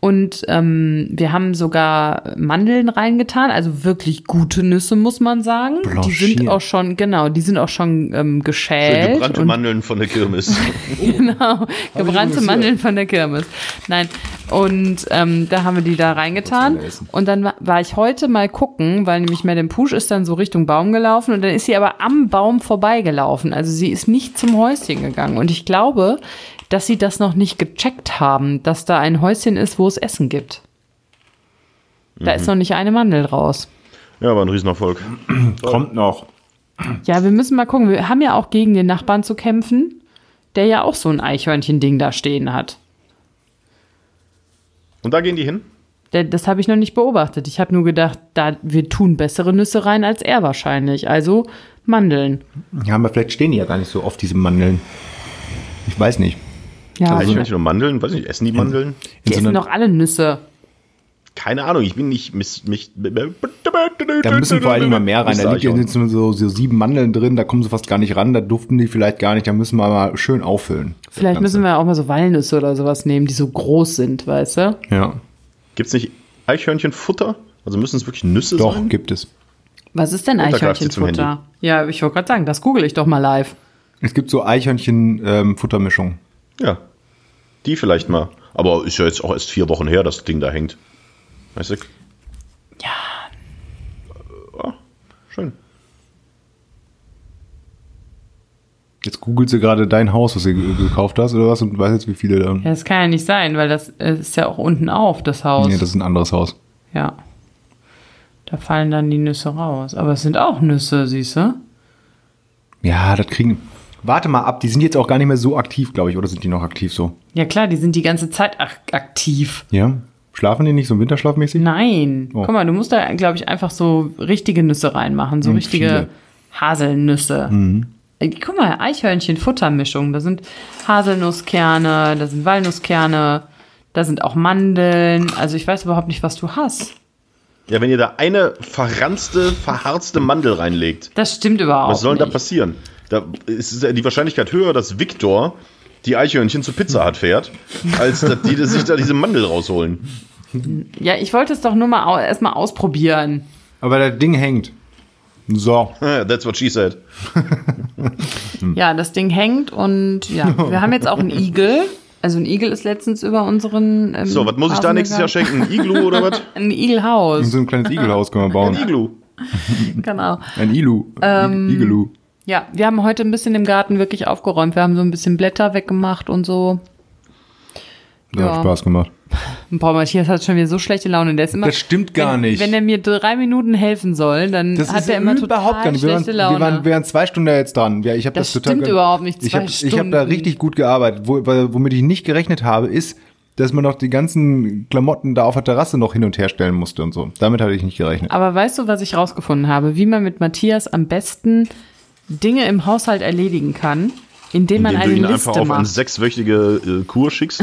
und ähm, wir haben sogar Mandeln reingetan, also wirklich gute Nüsse, muss man sagen. Die Blanchiert. sind auch schon, genau, die sind auch schon ähm, Schön geschält. gebrannte und Mandeln von der Kirmes. genau, gebrannte. Mandeln von der Kirmes. Nein, und ähm, da haben wir die da reingetan. Und dann wa- war ich heute mal gucken, weil nämlich Madame Push ist dann so Richtung Baum gelaufen und dann ist sie aber am Baum vorbeigelaufen. Also sie ist nicht zum Häuschen gegangen. Und ich glaube, dass sie das noch nicht gecheckt haben, dass da ein Häuschen ist, wo es Essen gibt. Da ist noch nicht eine Mandel raus. ja, war ein Riesenerfolg. Kommt noch. Ja, wir müssen mal gucken. Wir haben ja auch gegen den Nachbarn zu kämpfen, der ja auch so ein Eichhörnchen-Ding da stehen hat. Und da gehen die hin? Das habe ich noch nicht beobachtet. Ich habe nur gedacht, da, wir tun bessere Nüsse rein als er wahrscheinlich. Also Mandeln. Ja, aber vielleicht stehen die ja gar nicht so oft, diese Mandeln. Ich weiß nicht. Ja, also, Eichhörnchen und Mandeln? Weiß nicht, essen die Mandeln? die so essen doch alle Nüsse. keine Ahnung, ich bin nicht miss, mich. Da müssen vor Dingen mal mehr rein. Da liegt ja jetzt nur so, so sieben Mandeln drin, da kommen sie fast gar nicht ran, da duften die vielleicht gar nicht, da müssen wir mal schön auffüllen. Vielleicht müssen wir auch mal so Walnüsse oder sowas nehmen, die so groß sind, weißt du? Ja. Gibt's nicht Eichhörnchenfutter? Also müssen es wirklich Nüsse Doch, sein? gibt es. Was ist denn Eichhörnchenfutter? Ja, ich wollte gerade sagen, das google ich doch mal live. Es gibt so Eichhörnchen-Futtermischung. Ja. Die vielleicht mal. Aber ist ja jetzt auch erst vier Wochen her, das Ding da hängt. Weißt du? Ja. Ah, schön. Jetzt googelt sie gerade dein Haus, was du ge- gekauft hast oder was und weiß jetzt, wie viele da. Ja, das kann ja nicht sein, weil das äh, ist ja auch unten auf, das Haus. Nee, das ist ein anderes Haus. ja. Da fallen dann die Nüsse raus. Aber es sind auch Nüsse, siehst du? Ja, das kriegen. Warte mal ab, die sind jetzt auch gar nicht mehr so aktiv, glaube ich, oder sind die noch aktiv so? Ja klar, die sind die ganze Zeit ak aktiv. Ja? Schlafen die nicht so winterschlafmäßig? Nein. Oh. Guck mal, du musst da, glaube ich, einfach so richtige Nüsse reinmachen. So Hm, richtige viele. Mhm. Haselnüsse. Äh, Guck mal, Eichhörnchen-Futtermischung. Da sind Haselnusskerne, da sind Walnusskerne, da sind auch Mandeln. Also ich weiß überhaupt nicht, was du hast. Ja, wenn ihr da eine verranzte, verharzte Mandel reinlegt, Das stimmt überhaupt was soll denn da passieren? Da ist ja die Wahrscheinlichkeit höher, dass Viktor die Eichhörnchen zu Pizza Hut fährt, als dass die sich da diese Mandel rausholen. Ja, ich wollte es doch nur mal erstmal ausprobieren. Aber das Ding hängt. So. That's what she said. Ja, das Ding hängt und ja, wir haben jetzt auch einen Igel. Also ein Igel ist letztens über unseren. Ähm, So, was muss ich da nächstes Jahr schenken? Ein Iglu oder was? Ein Igelhaus, So ein kleines Igelhaus können wir Ein bauen. Iglu. genau. Ein Ilu. Ähm, Igelu. Ja, wir haben heute ein bisschen im Garten wirklich aufgeräumt. Wir haben so ein bisschen Blätter weggemacht und so. Das ja. hat Spaß gemacht. Boah, Matthias hat schon wieder so schlechte Laune. Der ist immer, Das stimmt gar wenn, nicht. Wenn er mir drei Minuten helfen soll, dann Das hat ist er immer überhaupt total gar nicht. Wir waren, schlechte Laune. wir, waren, wir waren zwei Stunden da jetzt dran. Ja, ich hab das, Das total stimmt ge- überhaupt nicht, Ich zwei habe ich hab da richtig gut gearbeitet. Wo, womit ich nicht gerechnet habe, ist, dass man noch die ganzen Klamotten da auf der Terrasse noch hin und her stellen musste und so. Damit hatte ich nicht gerechnet. Aber weißt du, was ich rausgefunden habe? Wie man mit Matthias am besten Dinge im Haushalt erledigen kann, indem, indem man eine Liste macht. du ihn einfach auf eine sechswöchige äh, Kur schickst?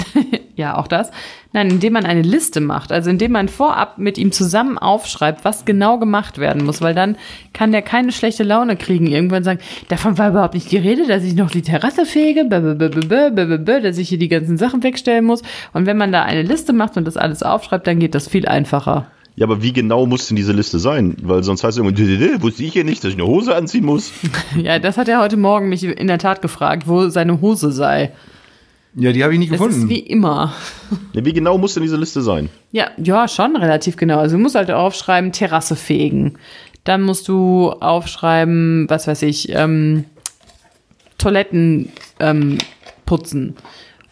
ja, auch das. Nein, indem man eine Liste macht. Also indem man vorab mit ihm zusammen aufschreibt, was genau gemacht werden muss. Weil dann kann der keine schlechte Laune kriegen. Irgendwann sagen, davon war überhaupt nicht die Rede, dass ich noch die Terrasse fege, dass ich hier die ganzen Sachen wegstellen muss. Und wenn man da eine Liste macht und das alles aufschreibt, dann geht das viel einfacher. Ja, aber wie genau muss denn diese Liste sein? Weil sonst heißt es irgendwie, wusste ich ja nicht, dass ich eine Hose anziehen muss. Ja, das hat er heute Morgen mich in der Tat gefragt, wo seine Hose sei. Ja, die habe ich nicht gefunden. ist wie immer. Ja, wie genau muss denn diese Liste sein? Ja, ja, schon relativ genau. Also du musst halt aufschreiben, Terrasse fegen. Dann musst du aufschreiben, was weiß ich, ähm, Toiletten ähm, putzen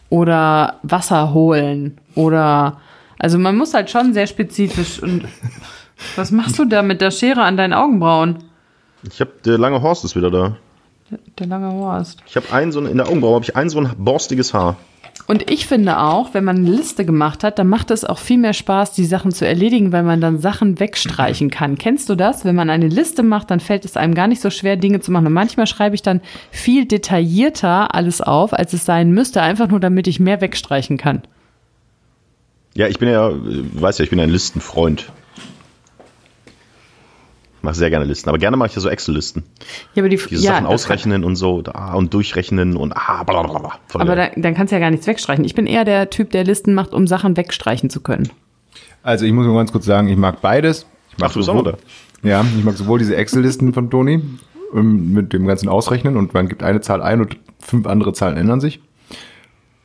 oder Wasser holen oder also man muss halt schon sehr spezifisch und was machst du da mit der Schere an deinen Augenbrauen? Ich habe der lange Horst ist wieder da. Der lange Horst. Ich habe einen so in der Augenbraue habe ich ein so ein borstiges Haar. Und ich finde auch, wenn man eine Liste gemacht hat, dann macht es auch viel mehr Spaß, die Sachen zu erledigen, weil man dann Sachen wegstreichen kann. Kennst du das? Wenn man eine Liste macht, dann fällt es einem gar nicht so schwer, Dinge zu machen. Und manchmal schreibe ich dann viel detaillierter alles auf, als es sein müsste, einfach nur damit ich mehr wegstreichen kann. Ja, ich bin ja, äh, weiß ja, ich bin ein Listenfreund. Mache sehr gerne Listen, aber gerne mache ich ja so Excel-Listen. Ja, aber die Diese ja, Sachen ausrechnen und so da, und durchrechnen und ah, blablabla. Voll aber da, dann kannst du ja gar nichts wegstreichen. Ich bin eher der Typ, der Listen macht, um Sachen wegstreichen zu können. Also ich muss nur ganz kurz sagen, ich mag beides. Ich mag Ach, du sowohl, Ja, ich mag sowohl diese Excel-Listen von Toni ähm, mit dem ganzen Ausrechnen und man gibt eine Zahl ein und fünf andere Zahlen ändern sich.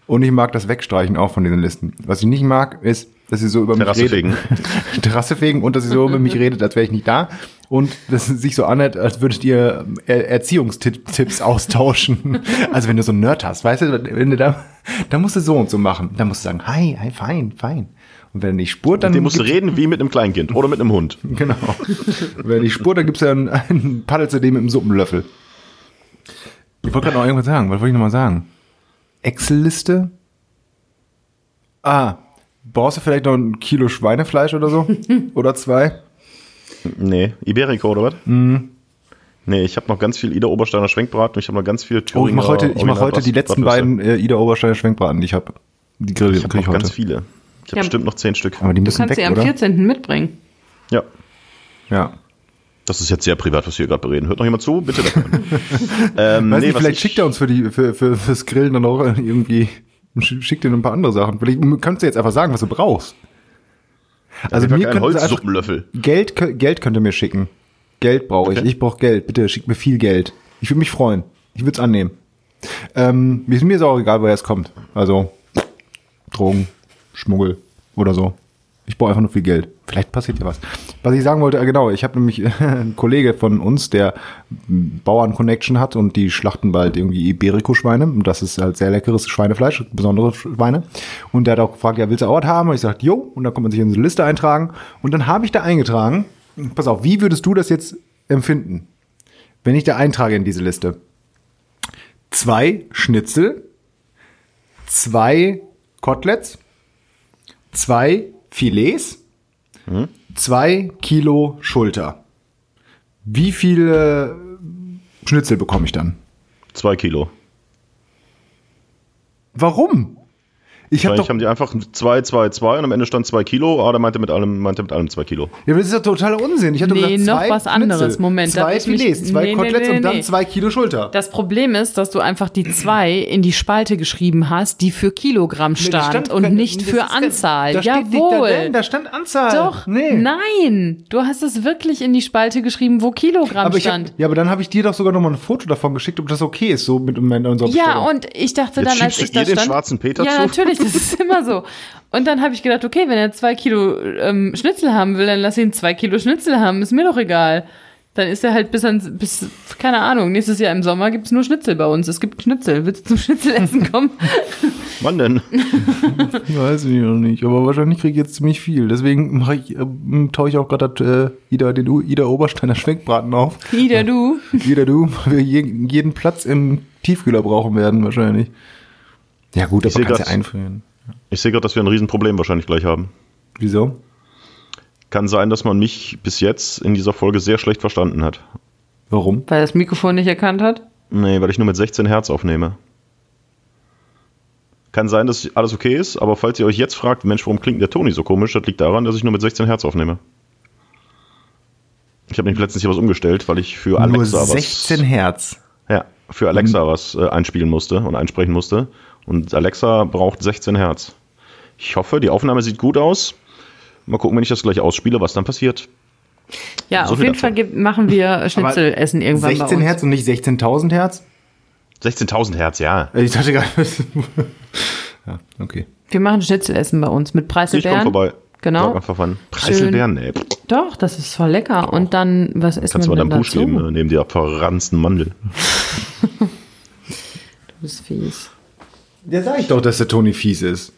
Und ich mag das Wegstreichen auch von diesen Listen. Was ich nicht mag, ist, dass sie so über Terrasse mich redet. Terrasse fegen und dass sie so über mich redet, als wäre ich nicht da. Und dass es sich so anhört, als würdet ihr Er- Erziehungstipps austauschen. Also wenn du so einen Nerd hast, weißt du, wenn du da, da musst du so und so machen. Da musst du sagen, hi, hi, fein, fein. Und wenn er nicht spurt, dann Mit dem musst du reden wie mit einem Kleinkind oder mit einem Hund. Genau. Wenn ich spurt, dann gibt's ja einen, einen Paddel zu dem mit dem Suppenlöffel. Ich wollte gerade noch irgendwas sagen. Was wollte ich noch mal sagen? Excel-Liste? Ah, brauchst du vielleicht noch ein Kilo Schweinefleisch oder so? oder zwei? Nee, Iberico oder was? Mhm. Nee, ich habe noch ganz viel Ida Obersteiner Schwenkbraten und ich habe noch ganz viel Oh, ich mache heute, ich mach heute die letzten beiden äh, Ida Obersteiner Schwenkbraten, die ich habe. Die Grill Ich habe krieg ich noch heute. ganz viele. Ich habe Ja. bestimmt noch zehn Stück. Aber die Du müssen kannst weg, sie am oder? 14. mitbringen. Ja. Ja. Das ist jetzt sehr privat, was wir hier gerade bereden. Hört noch jemand zu? Bitte. ähm, Weiß nee, nicht, vielleicht ich- schickt er uns für die für, für fürs Grillen dann auch irgendwie sch- schickt dir ein paar andere Sachen. Vielleicht kannst du jetzt einfach sagen, was du brauchst. Also mir mir Holzsuppenlöffel. Geld Geld könnt ihr mir schicken. Geld brauche ich. Okay. Ich brauche Geld. Bitte schickt mir viel Geld. Ich würde mich freuen. Ich würde es annehmen. Ähm, mir ist mir ist auch egal, woher es kommt. Also Drogen, Schmuggel oder so. Ich brauche einfach nur viel Geld. Vielleicht passiert ja was. Was ich sagen wollte, äh, genau, ich habe nämlich einen Kollege von uns, der Bauern-Connection hat und die schlachten bald irgendwie Iberico-Schweine. Und das ist halt sehr leckeres Schweinefleisch, besondere Schweine. Und der hat auch gefragt, ja, willst du was haben? Und ich sagte, jo. Und dann kann man sich in so eine Liste eintragen. Und dann habe ich da eingetragen, pass auf, wie würdest du das jetzt empfinden, wenn ich da eintrage in diese Liste? Zwei Schnitzel, zwei Koteletts, zwei Filets, zwei Kilo Schulter. Wie viele Schnitzel bekomme ich dann? Zwei Kilo. Warum? Ich habe Wahrscheinlich doch. haben die einfach zwei, zwei, zwei und am Ende stand zwei Kilo. Ah, der meinte mit allem, meinte mit allem zwei Kilo. Ja, aber das ist ja totaler Unsinn. Ich hatte Nee, gesagt, noch zwei was anderes. Schnitzel, Moment, zwei Filets, zwei Nee, nee, Koteletts nee, und dann nee. zwei Kilo Schulter. Das Problem ist, dass du einfach die zwei in die Spalte geschrieben hast, die für Kilogramm Nee, stand, stand- und nicht für Anzahl. Da steht nicht da, Jawohl. drin, da stand Anzahl. Doch, Nee. nein. Du hast es wirklich in die Spalte geschrieben, wo Kilogramm Aber ich hab, stand. ja, aber dann habe ich dir doch sogar noch mal ein Foto davon geschickt, ob das okay ist, so mit unserer Ja, Bestellung. und ich dachte Jetzt dann, als ich da ihr den stand. schwarzen Peter ja, zu? natürlich, das ist immer so. Und dann habe ich gedacht, okay, wenn er zwei Kilo ähm, Schnitzel haben will, dann lass ihn zwei Kilo Schnitzel haben, ist mir doch egal. Dann ist er halt bis ans, bis, keine Ahnung, nächstes Jahr im Sommer gibt's nur Schnitzel bei uns. Es gibt Schnitzel. Willst du zum Schnitzelessen kommen? Wann denn? Weiß ich noch nicht, aber wahrscheinlich kriege ich jetzt ziemlich viel. Deswegen mache ich, äh, taue ich auch gerade das, äh, Ida, den U- Ida Obersteiner Schwenkbraten auf. Ida, du. Wieder du, weil wir je, jeden Platz im Tiefkühler brauchen werden wahrscheinlich. Ja gut, Ich aber kannst ja grad- einfrieren. Ich sehe gerade, dass wir ein Riesenproblem wahrscheinlich gleich haben. Wieso? Kann sein, dass man mich bis jetzt in dieser Folge sehr schlecht verstanden hat. Warum? Weil das Mikrofon nicht erkannt hat? Nee, weil ich nur mit 16 Hertz aufnehme. Kann sein, dass alles okay ist, aber falls ihr euch jetzt fragt, Mensch, warum klingt der Toni so komisch, das liegt daran, dass ich nur mit 16 Hertz aufnehme. Ich habe nämlich letztens hier was umgestellt, weil ich für Alexa Nur 16 was. Hertz. Ja, für Alexa was äh, einspielen musste und einsprechen musste. Und Alexa braucht 16 Hertz. Ich hoffe, die Aufnahme sieht gut aus. Mal gucken, wenn ich das gleich ausspiele, was dann passiert. Ja, So auf viel jeden davon. Fall gibt, machen wir Schnitzelessen irgendwann 16 bei uns. Hertz und nicht 16.000 Hertz? 16.000 Hertz, ja. Ich dachte gerade. ja, okay. Wir machen Schnitzelessen bei uns mit Ich komme Preiselbeeren. vorbei. Genau. Sag einfach wann. Preiselbeeren. Du Doch, das ist voll lecker. Und dann, was essen kannst wir du mal denn deinem Busch dazu? geben, ne? neben der verranzten Mandel. Du bist fies. Ja, sag ich doch, dass der Toni fies ist.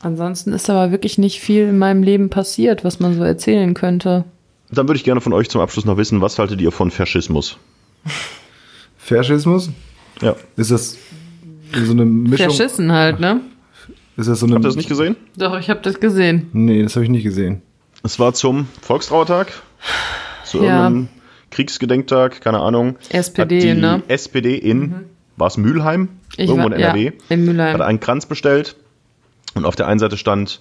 Ansonsten ist aber wirklich nicht viel in meinem Leben passiert, was man so erzählen könnte. Dann würde ich gerne von euch zum Abschluss noch wissen, was haltet ihr von Faschismus? Faschismus? Ja. Ist das so eine Mischung? Verschissen halt, ne? Ist das so eine Habt ihr das nicht gesehen? Doch, ich habe das gesehen. Nee, das habe ich nicht gesehen. Es war zum Volkstrauertag, zu Ja. irgendeinem Kriegsgedenktag, keine Ahnung. SPD, hat die ne? SPD in, war es Mülheim? Ich Irgendwo war- in NRW. Ja, in Mülheim. Hat einen Kranz bestellt und auf der einen Seite stand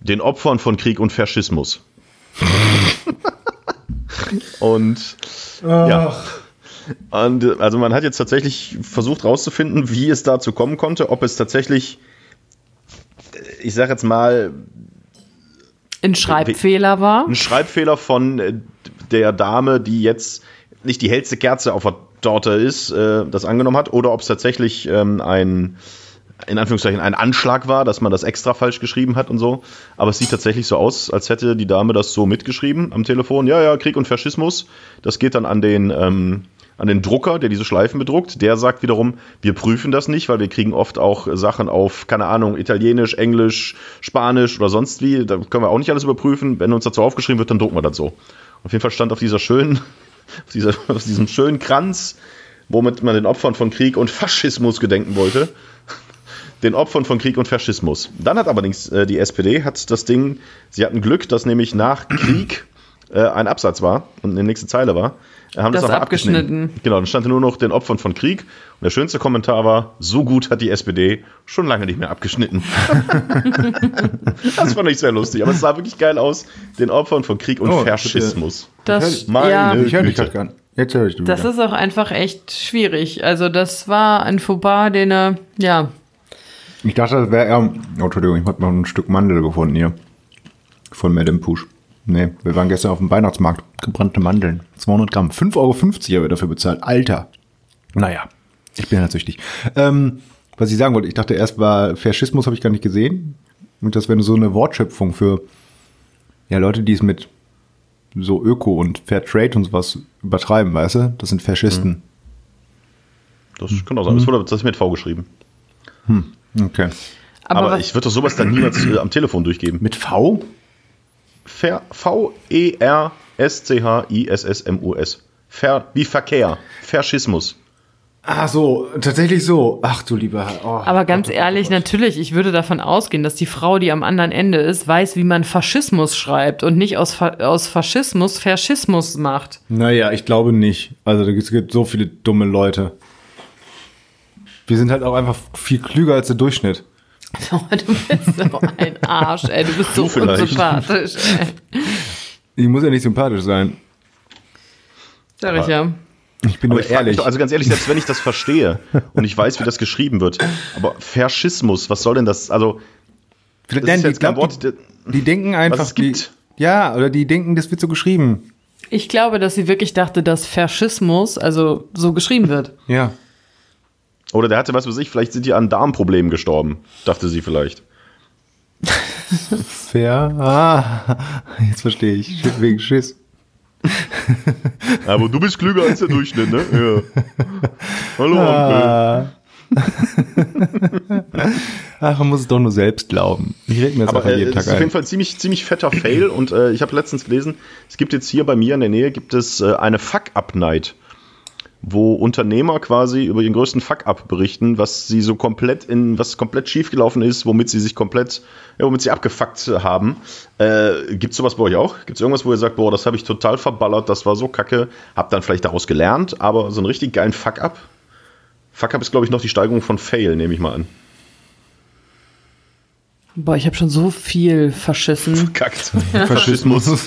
den Opfern von Krieg und Faschismus. und ja. Und, also man hat jetzt tatsächlich versucht herauszufinden, wie es dazu kommen konnte, ob es tatsächlich, ich sag jetzt mal, Ein Schreibfehler war. ein Schreibfehler von äh, der Dame, die jetzt nicht die hellste Kerze auf der Torte ist, äh, das angenommen hat, oder ob es tatsächlich ähm, ein, in Anführungszeichen, ein Anschlag war, dass man das extra falsch geschrieben hat und so. Aber es sieht tatsächlich so aus, als hätte die Dame das so mitgeschrieben am Telefon. Ja, ja, Krieg und Faschismus. Das geht dann an den, ähm, an den Drucker, der diese Schleifen bedruckt. Der sagt wiederum, wir prüfen das nicht, weil wir kriegen oft auch Sachen auf, keine Ahnung, Italienisch, Englisch, Spanisch oder sonst wie. Da können wir auch nicht alles überprüfen. Wenn uns dazu aufgeschrieben wird, dann drucken wir das so. Auf jeden Fall stand auf dieser schönen, auf, dieser, auf diesem schönen Kranz, womit man den Opfern von Krieg und Faschismus gedenken wollte. Den Opfern von Krieg und Faschismus. Dann hat allerdings äh, die SPD hat das Ding, sie hatten Glück, dass nämlich nach Krieg äh, ein Absatz war und eine nächste Zeile war, äh, haben das, Das einfach abgeschnitten. Genau, dann stand nur noch den Opfern von Krieg. Und der schönste Kommentar war, so gut hat die SPD schon lange nicht mehr abgeschnitten. das fand ich sehr lustig. Aber es sah wirklich geil aus, den Opfern von Krieg und Oh, Faschismus. Das, Meine ja, Ich höre dich gar nicht. Jetzt höre ich du das wieder. ist auch einfach echt schwierig. Also das war ein Fauxpas, den er, ja, Ich dachte, das wäre eher. Oh, Entschuldigung, ich habe noch ein Stück Mandel gefunden hier. Von Madame Push. Nee, wir waren gestern auf dem Weihnachtsmarkt. Gebrannte Mandeln. 200 Gramm. 5,50 Euro haben wir dafür bezahlt. Alter. Naja, ich bin halt süchtig. Ähm, was ich sagen wollte, ich dachte erst war Faschismus habe ich gar nicht gesehen. Und das wäre so eine Wortschöpfung für ja, Leute, die es mit so Öko und Fair Trade und sowas übertreiben, weißt du? Das sind Faschisten. Das kann auch sein. Das wurde das ist mit V geschrieben. Okay. aber, Aber, ich würde doch sowas dann niemals äh, am Telefon durchgeben. Mit V? Ver- V-E-R-S-C-H-I-S-S-M-U-S. Ver wie Verkehr. Faschismus. Ah, so, tatsächlich so. Ach du lieber Herr. Oh. aber ganz ehrlich, natürlich, ich würde davon ausgehen, dass die Frau, die am anderen Ende ist, weiß, wie man Faschismus schreibt und nicht aus, Fa aus Faschismus Faschismus macht. Naja, ich glaube nicht. Also es gibt so viele dumme Leute. Wir sind halt auch einfach viel klüger als der Durchschnitt. Du bist so ein Arsch, ey. Du bist so Du vielleicht. unsympathisch, ey. Ich muss ja nicht sympathisch sein. Sag ich ja. Ich bin Aber nur ehrlich. doch, also ganz ehrlich, selbst wenn ich das verstehe und ich weiß, wie das geschrieben wird, aber Faschismus, was soll denn das? Also, das Nein, ist die, jetzt kein glaub, Wort. die, die denken einfach, es gibt. Die, ja, oder die denken, das wird so geschrieben. Ich glaube, dass sie wirklich dachte, dass Faschismus also so geschrieben wird. Ja. Oder der hatte, was weiß ich, vielleicht sind die an Darmproblemen gestorben, dachte sie vielleicht. Fair. Ah, jetzt verstehe ich. Wegen Schiss. Aber du bist klüger als der Durchschnitt, ne? Ja. Hallo, Onkel. Ah. Ach, man muss es doch nur selbst glauben. Ich rede mir jetzt Aber einfach äh, jeden Tag ist auf jeden ein. Fall ziemlich, ziemlich fetter Fail und äh, ich habe letztens gelesen, es gibt jetzt hier bei mir in der Nähe gibt es äh, eine Fuck-Up-Night, wo Unternehmer quasi über ihren größten Fuck-Up berichten, was sie so komplett in, was komplett schiefgelaufen ist, womit sie sich komplett, ja, womit sie abgefuckt haben. Äh, gibt's sowas bei euch auch? Gibt's irgendwas, wo ihr sagt, boah, das habe ich total verballert, das war so kacke, hab dann vielleicht daraus gelernt, aber so einen richtig geilen Fuck-Up? Fuck-Up ist, glaube ich, noch die Steigerung von Fail, nehme ich mal an. Boah, ich habe schon so viel verschissen. Kackt. Faschismus.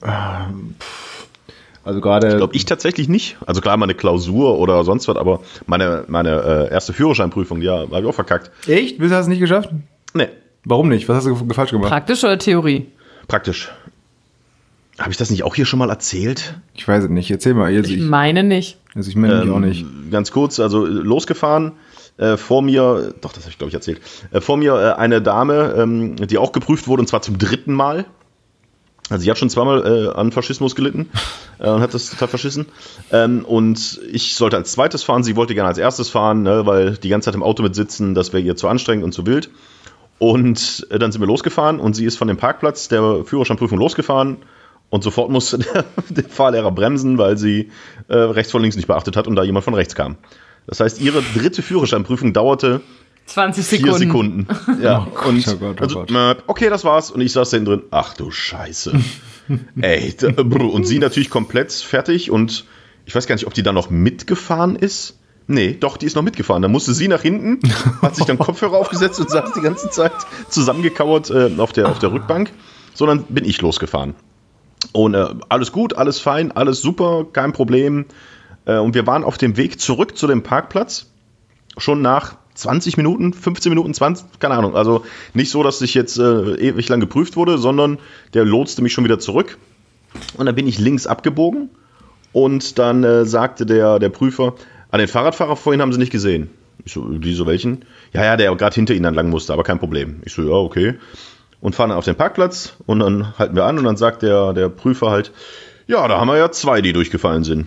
also gerade. Ich glaube, ich tatsächlich nicht. Also klar, meine Klausur oder sonst was, aber meine, meine äh, erste Führerscheinprüfung, ja, habe ich auch verkackt. Echt? Bist du das nicht geschafft? Nee, Warum nicht? Was hast du falsch gemacht? Praktisch oder Theorie? praktisch. Habe ich das nicht auch hier schon mal erzählt? Ich weiß es nicht. Erzähl mal. Also Ich ich, meine nicht. also ich meine mich auch nicht. Ganz kurz, also äh, losgefahren. Äh, vor mir, doch, das habe ich glaube ich erzählt. Äh, vor mir äh, eine Dame, ähm, die auch geprüft wurde und zwar zum dritten Mal. Also sie hat schon zweimal äh, an Faschismus gelitten äh, und hat das total verschissen. Ähm, und ich sollte als zweites fahren, sie wollte gerne als erstes fahren, ne, weil die ganze Zeit im Auto mit sitzen, das wäre ihr zu anstrengend und zu wild. Und äh, dann sind wir losgefahren und sie ist von dem Parkplatz der Führerscheinprüfung losgefahren und sofort musste der, der Fahrlehrer bremsen, weil sie äh, rechts vor links nicht beachtet hat und da jemand von rechts kam. Das heißt, ihre dritte Führerscheinprüfung dauerte 20 vier Sekunden. Sekunden. Ja, Gott, und oh Gott, oh also, Gott. äh, okay, das war's. Und ich saß da hinten drin. Ach du Scheiße. Ey, da, brr. und sie natürlich komplett fertig und ich weiß gar nicht, ob die da noch mitgefahren ist. Nee, doch, die ist noch mitgefahren. Da musste sie nach hinten, hat sich dann Kopfhörer aufgesetzt und saß die ganze Zeit zusammengekauert äh, auf, der, auf der Rückbank. Sondern bin ich losgefahren. Und äh, alles gut, alles fein, alles super, kein Problem. Äh, und wir waren auf dem Weg zurück zu dem Parkplatz. Schon nach 20 Minuten, 15 Minuten, 20, keine Ahnung. Also nicht so, dass ich jetzt äh, ewig lang geprüft wurde, sondern der lotste mich schon wieder zurück. Und dann bin ich links abgebogen. Und dann äh, sagte der, der Prüfer, an den Fahrradfahrer vorhin haben sie nicht gesehen. Ich so, die so welchen? Ja, ja, der gerade hinter ihnen dann lang musste, aber kein Problem. Ich so, ja, okay. Und fahren dann auf den Parkplatz und dann halten wir an und dann sagt der, der Prüfer halt, ja, da haben wir ja zwei, die durchgefallen sind.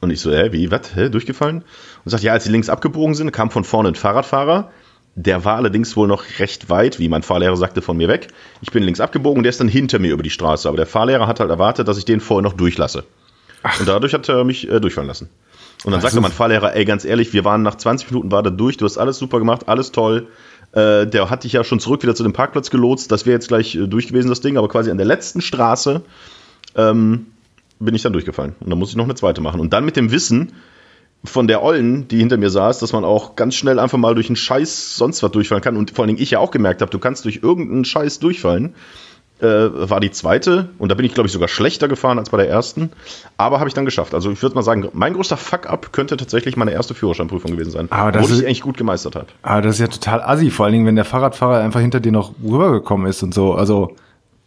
Und ich so, hä, wie, was, hä, durchgefallen? Und sagt, ja, als sie links abgebogen sind, kam von vorne ein Fahrradfahrer. Der war allerdings wohl noch recht weit, wie mein Fahrlehrer sagte, von mir weg. Ich bin links abgebogen und der ist dann hinter mir über die Straße. Aber der Fahrlehrer hat halt erwartet, dass ich den vorher noch durchlasse. Und dadurch hat er mich äh, durchfallen lassen. Und dann Das sagte mein Fahrlehrer, ey, ganz ehrlich, wir waren nach 20 Minuten war da durch, du hast alles super gemacht, alles toll. Äh, der hatte ich ja schon zurück wieder zu dem Parkplatz gelotst. Das wäre jetzt gleich äh, durch gewesen, das Ding. Aber quasi an der letzten Straße ähm, bin ich dann durchgefallen. Und dann muss ich noch eine zweite machen. Und dann mit dem Wissen von der Ollen, die hinter mir saß, dass man auch ganz schnell einfach mal durch einen Scheiß sonst was durchfallen kann. Und vor allen Dingen ich ja auch gemerkt habe, du kannst durch irgendeinen Scheiß durchfallen. Äh, war die zweite. Und da bin ich, glaube ich, sogar schlechter gefahren als bei der ersten. Aber habe ich dann geschafft. Also ich würde mal sagen, mein größter Fuck-up könnte tatsächlich meine erste Führerscheinprüfung gewesen sein. Aber das wo ist- ich eigentlich gut gemeistert habe. Aber das ist ja total assi, vor allen Dingen, wenn der Fahrradfahrer einfach hinter dir noch rübergekommen ist und so. Also,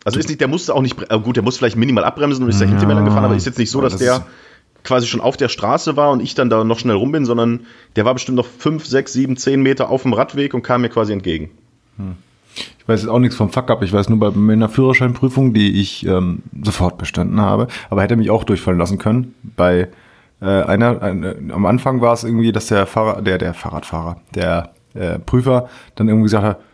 Also ist nicht, der musste auch nicht, äh, gut, der muss vielleicht minimal abbremsen und ist da hinter mir lang gefahren, aber ist jetzt nicht so, dass das der quasi schon auf der Straße war und ich dann da noch schnell rum bin, sondern der war bestimmt noch 5, 6, 7, 10 Meter auf dem Radweg und kam mir quasi entgegen. ich weiß jetzt auch nichts vom Fuck-up. Ich weiß nur bei meiner Führerscheinprüfung, die ich ähm, sofort bestanden habe, aber hätte mich auch durchfallen lassen können. Bei äh, einer, eine, am Anfang war es irgendwie, dass der Fahrer, der, der Fahrradfahrer, der äh, Prüfer dann irgendwie gesagt hat, äh,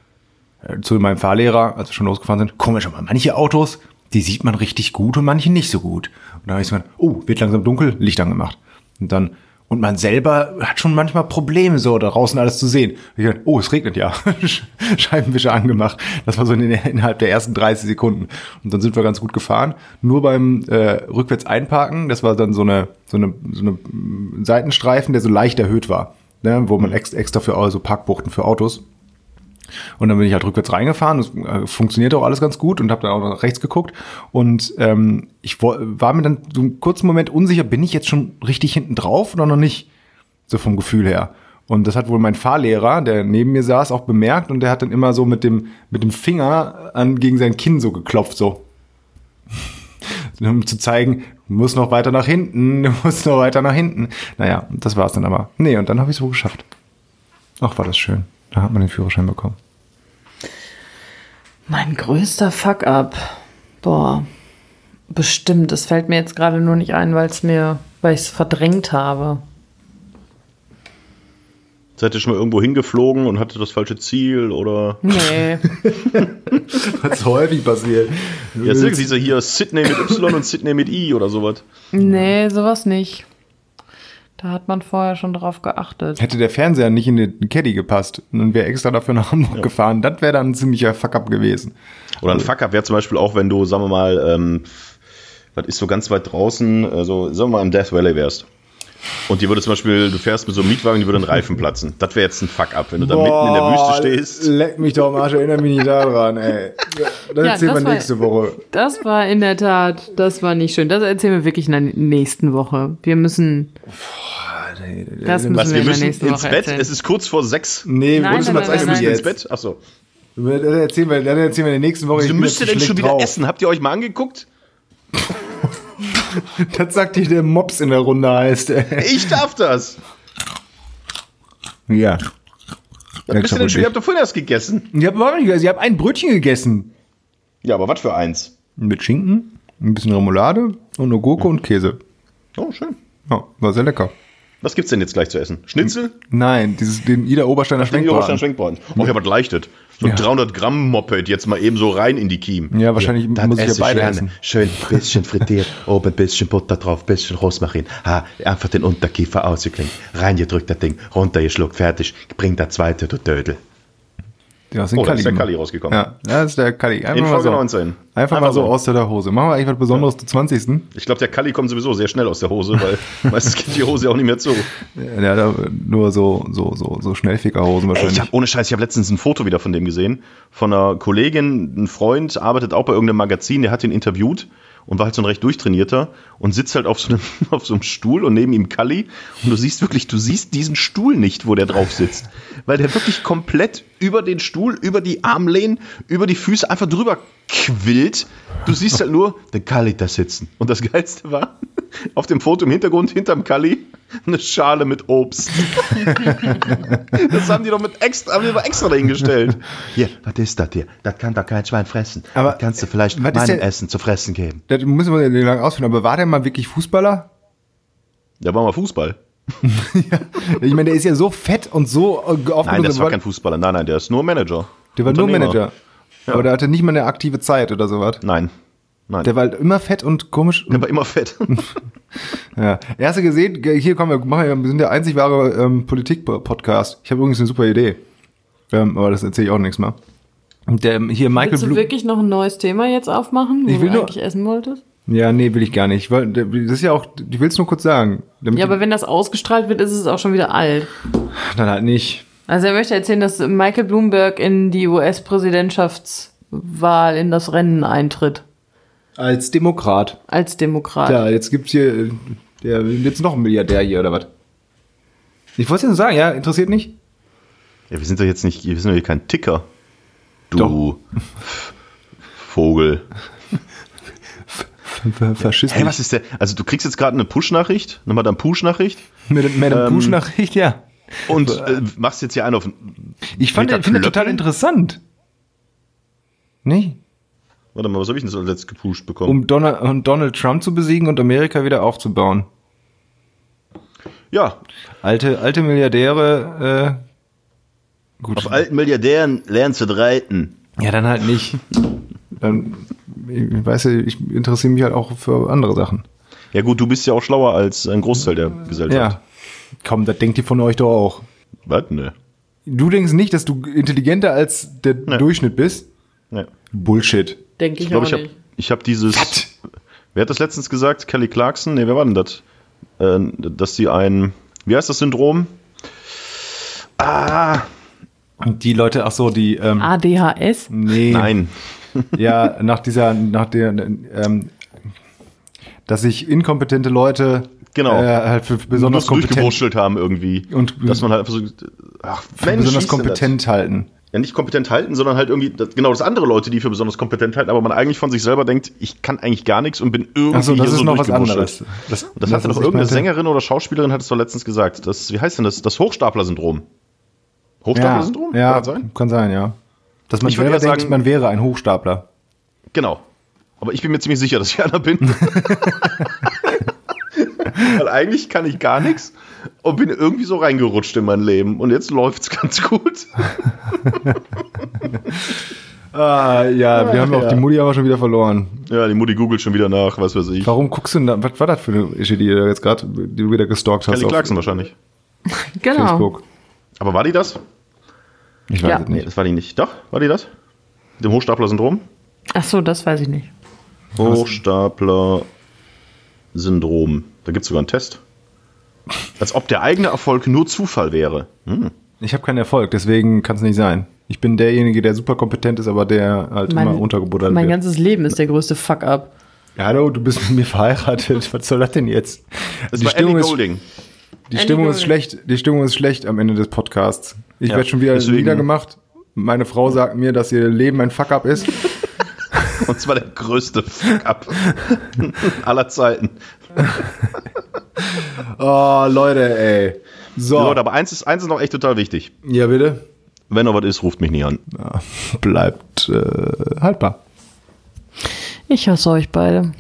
zu meinem Fahrlehrer, als wir schon losgefahren sind, komisch, aber manche Autos, die sieht man richtig gut und manche nicht so gut. Und da habe ich gedacht, oh, wird langsam dunkel, Licht angemacht. Und dann, und man selber hat schon manchmal Probleme, so da draußen alles zu sehen. Und ich dachte, oh, es regnet ja. Scheibenwischer angemacht. Das war so in, innerhalb der ersten 30 Sekunden. Und dann sind wir ganz gut gefahren. Nur beim äh, rückwärts einparken, das war dann so eine, so eine, so eine mm, Seitenstreifen, der so leicht erhöht war. Ne, wo man ex, extra für so Parkbuchten für Autos. Und dann bin ich halt rückwärts reingefahren. Das äh, funktionierte auch alles ganz gut und habe dann auch nach rechts geguckt. Und ähm, ich war mir dann so einen kurzen Moment unsicher, bin ich jetzt schon richtig hinten drauf oder noch nicht? So vom Gefühl her. Und das hat wohl mein Fahrlehrer, der neben mir saß, auch bemerkt und der hat dann immer so mit dem, mit dem Finger an, gegen sein Kinn so geklopft, so. um zu zeigen, du musst noch weiter nach hinten, du musst noch weiter nach hinten. Naja, das war's dann aber. Nee, und dann habe ich es wohl geschafft. Ach, war das schön. Da hat man den Führerschein bekommen. Mein größter Fuck-up. Boah. Bestimmt. Es fällt mir jetzt gerade nur nicht ein, weil es mir, weil ich es verdrängt habe. Seid ihr schon mal irgendwo hingeflogen und hatte das falsche Ziel oder? Nee. Was häufig passiert. Ja, irgendwie so hier Sydney mit Y und Sydney mit I oder sowas. nee, sowas nicht. Da hat man vorher schon drauf geachtet. Hätte der Fernseher nicht in den Caddy gepasst und wäre extra dafür nach Hamburg gefahren, das wäre dann ein ziemlicher Fuck-up gewesen. Oder ein Fuck-up wäre zum Beispiel auch, wenn du, sagen wir mal, ähm, was ist so ganz weit draußen, also sagen wir mal im Death Valley wärst. Und die würde zum Beispiel, du fährst mit so einem Mietwagen, die würde ein Reifen platzen. Das wäre jetzt ein Fuck-up, wenn du da mitten in der Wüste stehst. Leck mich doch am Arsch, erinnere mich nicht daran, ey. Das Ja, erzählen das wir war- nächste Woche. Das war in der Tat, das war nicht schön. Das erzählen wir wirklich in der nächsten Woche. Wir müssen. Das müssen Was, wir wir in der müssen nächsten ins Woche Bett? erzählen. Es ist kurz vor sechs. Nee, Nein, wir müssen nein, mal nein, nein, für nein. ins. Bett? Achso. Das erzählen wir, das erzählen wir in der nächsten Woche. Bin müsst ihr denn schon wieder drauf. essen? Habt ihr euch mal angeguckt? Das sagt dir der Mops in der Runde heißt. ey. Ich darf das. Ja. Was bist du denn schon? Ihr habt doch vorhin erst gegessen. Ich habe überhaupt nicht gegessen. Ich habe ein Brötchen gegessen. Ja, aber was für eins? Mit Schinken, ein bisschen Remoulade und eine Gurke und Käse. Oh, schön. Ja, war sehr lecker. Was gibt's denn jetzt gleich zu essen? Schnitzel? Nein, dieses, den Ida Obersteiner Den Oberstein Schwenkbraten. Schwenkbraten. Oh, ja, was leichtet. So ein Ja. 300 Gramm Moped jetzt mal eben so rein in die Kiem. Ja, wahrscheinlich Das muss ich ja beide gerne. essen. Schön bisschen frittiert, oben ein bisschen Butter drauf, bisschen Rosmarin. Ha, einfach den Unterkiefer ausgeklinkt, reingedrückt das Ding, runtergeschluckt, fertig. Bring der zweite, du Dödel. Ja, aus dem Oh, da ist der. Kalli rausgekommen. Ja, das ist der Kalli. Einfach In Folge so. 19. Einfach, Einfach mal so so. aus der Hose. Machen wir eigentlich was Besonderes zum 20. Ich glaube, der Kalli kommt sowieso sehr schnell aus der Hose, weil meistens geht die Hose auch nicht mehr zu. Aber nur so, so, so, so Schnellfickerhosen Ey, wahrscheinlich. ich habe ohne Scheiß, ich habe letztens ein Foto wieder von dem gesehen. Von einer Kollegin, ein Freund, arbeitet auch bei irgendeinem Magazin, der hat ihn interviewt und war halt so ein recht durchtrainierter und sitzt halt auf so einem, auf so einem Stuhl und neben ihm Kalli und du siehst wirklich, du siehst diesen Stuhl nicht, wo der drauf sitzt. Weil der wirklich komplett über den Stuhl, über die Armlehnen, über die Füße einfach drüber quillt. Du siehst halt nur den Kalli da sitzen. Und das Geilste war, auf dem Foto im Hintergrund, hinterm Kalli, eine Schale mit Obst. Das haben die doch mit extra, haben die doch extra dahingestellt. Hier, was ist das hier? Das kann doch kein Schwein fressen. Aber, das kannst du vielleicht meinem der- Essen zu fressen geben. Das müssen wir den lang ausführen. Aber war der mal wirklich Fußballer? Der war mal Fußball. Ich meine, der ist ja so fett und so äh, aufgenommen. Nein, das war kein Fußballer. Nein, nein, der ist nur Manager. der war nur Unternehmer. Manager. Aber der hatte nicht mal eine aktive Zeit oder sowas. Nein. Nein. Der war halt immer fett und komisch. Der war immer fett. Ja. Hast du gesehen, hier kommen wir, machen wir, wir sind der einzig wahre ähm, Politik-Podcast. Ich habe übrigens eine super Idee. Ähm, aber das erzähle ich auch nichts mehr. Der, hier Michael Willst du Blum. wirklich noch ein neues Thema jetzt aufmachen, wo Ich will du nur- eigentlich essen wolltest? Ja, nee, will ich gar nicht. Weil, das ist ja auch, ich will es nur kurz sagen. Ja, aber wenn das ausgestrahlt wird, ist es auch schon wieder alt. dann halt nicht. Also er möchte erzählen, dass Michael Bloomberg in die US-Präsidentschaftswahl in das Rennen eintritt. Als Demokrat. Als Demokrat. Ja, jetzt gibt's hier, äh, der, jetzt noch ein Milliardär hier, oder was? Ich wollte es ja nur sagen, ja, interessiert nicht? Ja, wir sind doch jetzt nicht, wir sind doch hier kein Ticker. Du Doch. Vogel. Faschist. Hey, was ist der? Also du kriegst jetzt gerade eine Push-Nachricht, eine Madame Push-Nachricht Mit, mit einer Ähm, Push-Nachricht, ja. Und äh, machst jetzt hier einen auf. Ich fand, finde total interessant. Nee? Warte mal, was habe ich denn so letzt gepusht bekommen? Um Donald, um Donald Trump zu besiegen und Amerika wieder aufzubauen. ja, Alte, alte Milliardäre, äh, gut. auf alten Milliardären lernst du reiten. Ja, dann halt nicht. Dann, ich weiß ja, ich interessiere mich halt auch für andere Sachen. Ja gut, du bist ja auch schlauer als ein Großteil der Gesellschaft. Ja. Komm, das denkt ihr von euch doch auch. Was? Ne. Du denkst nicht, dass du intelligenter als der Durchschnitt bist? Ne. Bullshit. Denke ich, Ich glaube, auch ich habe nicht. ich hab dieses. Wer hat das letztens gesagt? Kelly Clarkson? Ne, wer war denn das? Äh, dass sie ein. Wie heißt das Syndrom? Ah, Und die Leute, ach so, die, ähm, ADHS? nee. nein. Ja, nach dieser, nach der, ähm, dass sich inkompetente Leute Genau. äh, halt für besonders Bloß kompetent, durchgewurschtelt haben irgendwie. Und- dass man halt einfach so. Ach, für Mensch, besonders kompetent halten. Das? Ja, nicht kompetent halten, sondern halt irgendwie. Das, genau, das andere Leute, die für besonders kompetent halten, aber man eigentlich von sich selber denkt, ich kann eigentlich gar nichts und bin irgendwie Achso, das hier ist so noch was anderes. Das, Und das, hatte doch irgendeine meinte. Sängerin oder Schauspielerin hat es doch letztens gesagt. Das, wie heißt denn das? Das Hochstapler-Syndrom. Hochstapler-Syndrom? Ja, Kann das sein? kann sein, ja. Dass man Ich würde selber denkt, sagen- man wäre ein Hochstapler. Genau. Aber ich bin mir ziemlich sicher, dass ich einer bin. Weil eigentlich kann ich gar nichts und bin irgendwie so reingerutscht in mein Leben. Und jetzt läuft's ganz gut. Ah, ja, wir haben auch ja. die Mutti aber schon wieder verloren. Ja, die Mutti googelt schon wieder nach, was weiß ich. Warum guckst du denn da, was war das für eine Ische, die du jetzt gerade, die du wieder gestalkt hast Kelly Clarkson wahrscheinlich. Genau. Facebook? Aber war die das? Ich weiß Ja. es Nee, nicht. das war die nicht. Doch, war die das? Mit dem Hochstapler-Syndrom? Ach so, das weiß ich nicht. Hochstapler-Syndrom. Da gibt's sogar einen Test. Als ob der eigene Erfolg nur Zufall wäre. Hm. Ich habe keinen Erfolg, deswegen kann es nicht sein. Ich bin derjenige, der super kompetent ist, aber der halt Mein- immer untergebuttert Mein wird. ganzes Leben ist der größte Fuck-up. Ja, hallo, du bist mit mir verheiratet. Was soll das denn jetzt? Das die war Stimmung, Ellie ist, Golding. die Ellie Stimmung ist schlecht. Die Stimmung ist schlecht am Ende des Podcasts. Ich Ja, werde schon wieder deswegen- niedergemacht. Meine Frau sagt mir, dass ihr Leben ein Fuck-up ist. Und zwar der größte Fuck-up aller Zeiten. Oh, Leute, ey. So. Leute, aber eins ist, eins ist noch echt total wichtig. Ja, bitte. Wenn noch was ist, ruft mich nie an. Ja, bleibt äh, haltbar. Ich hasse euch beide.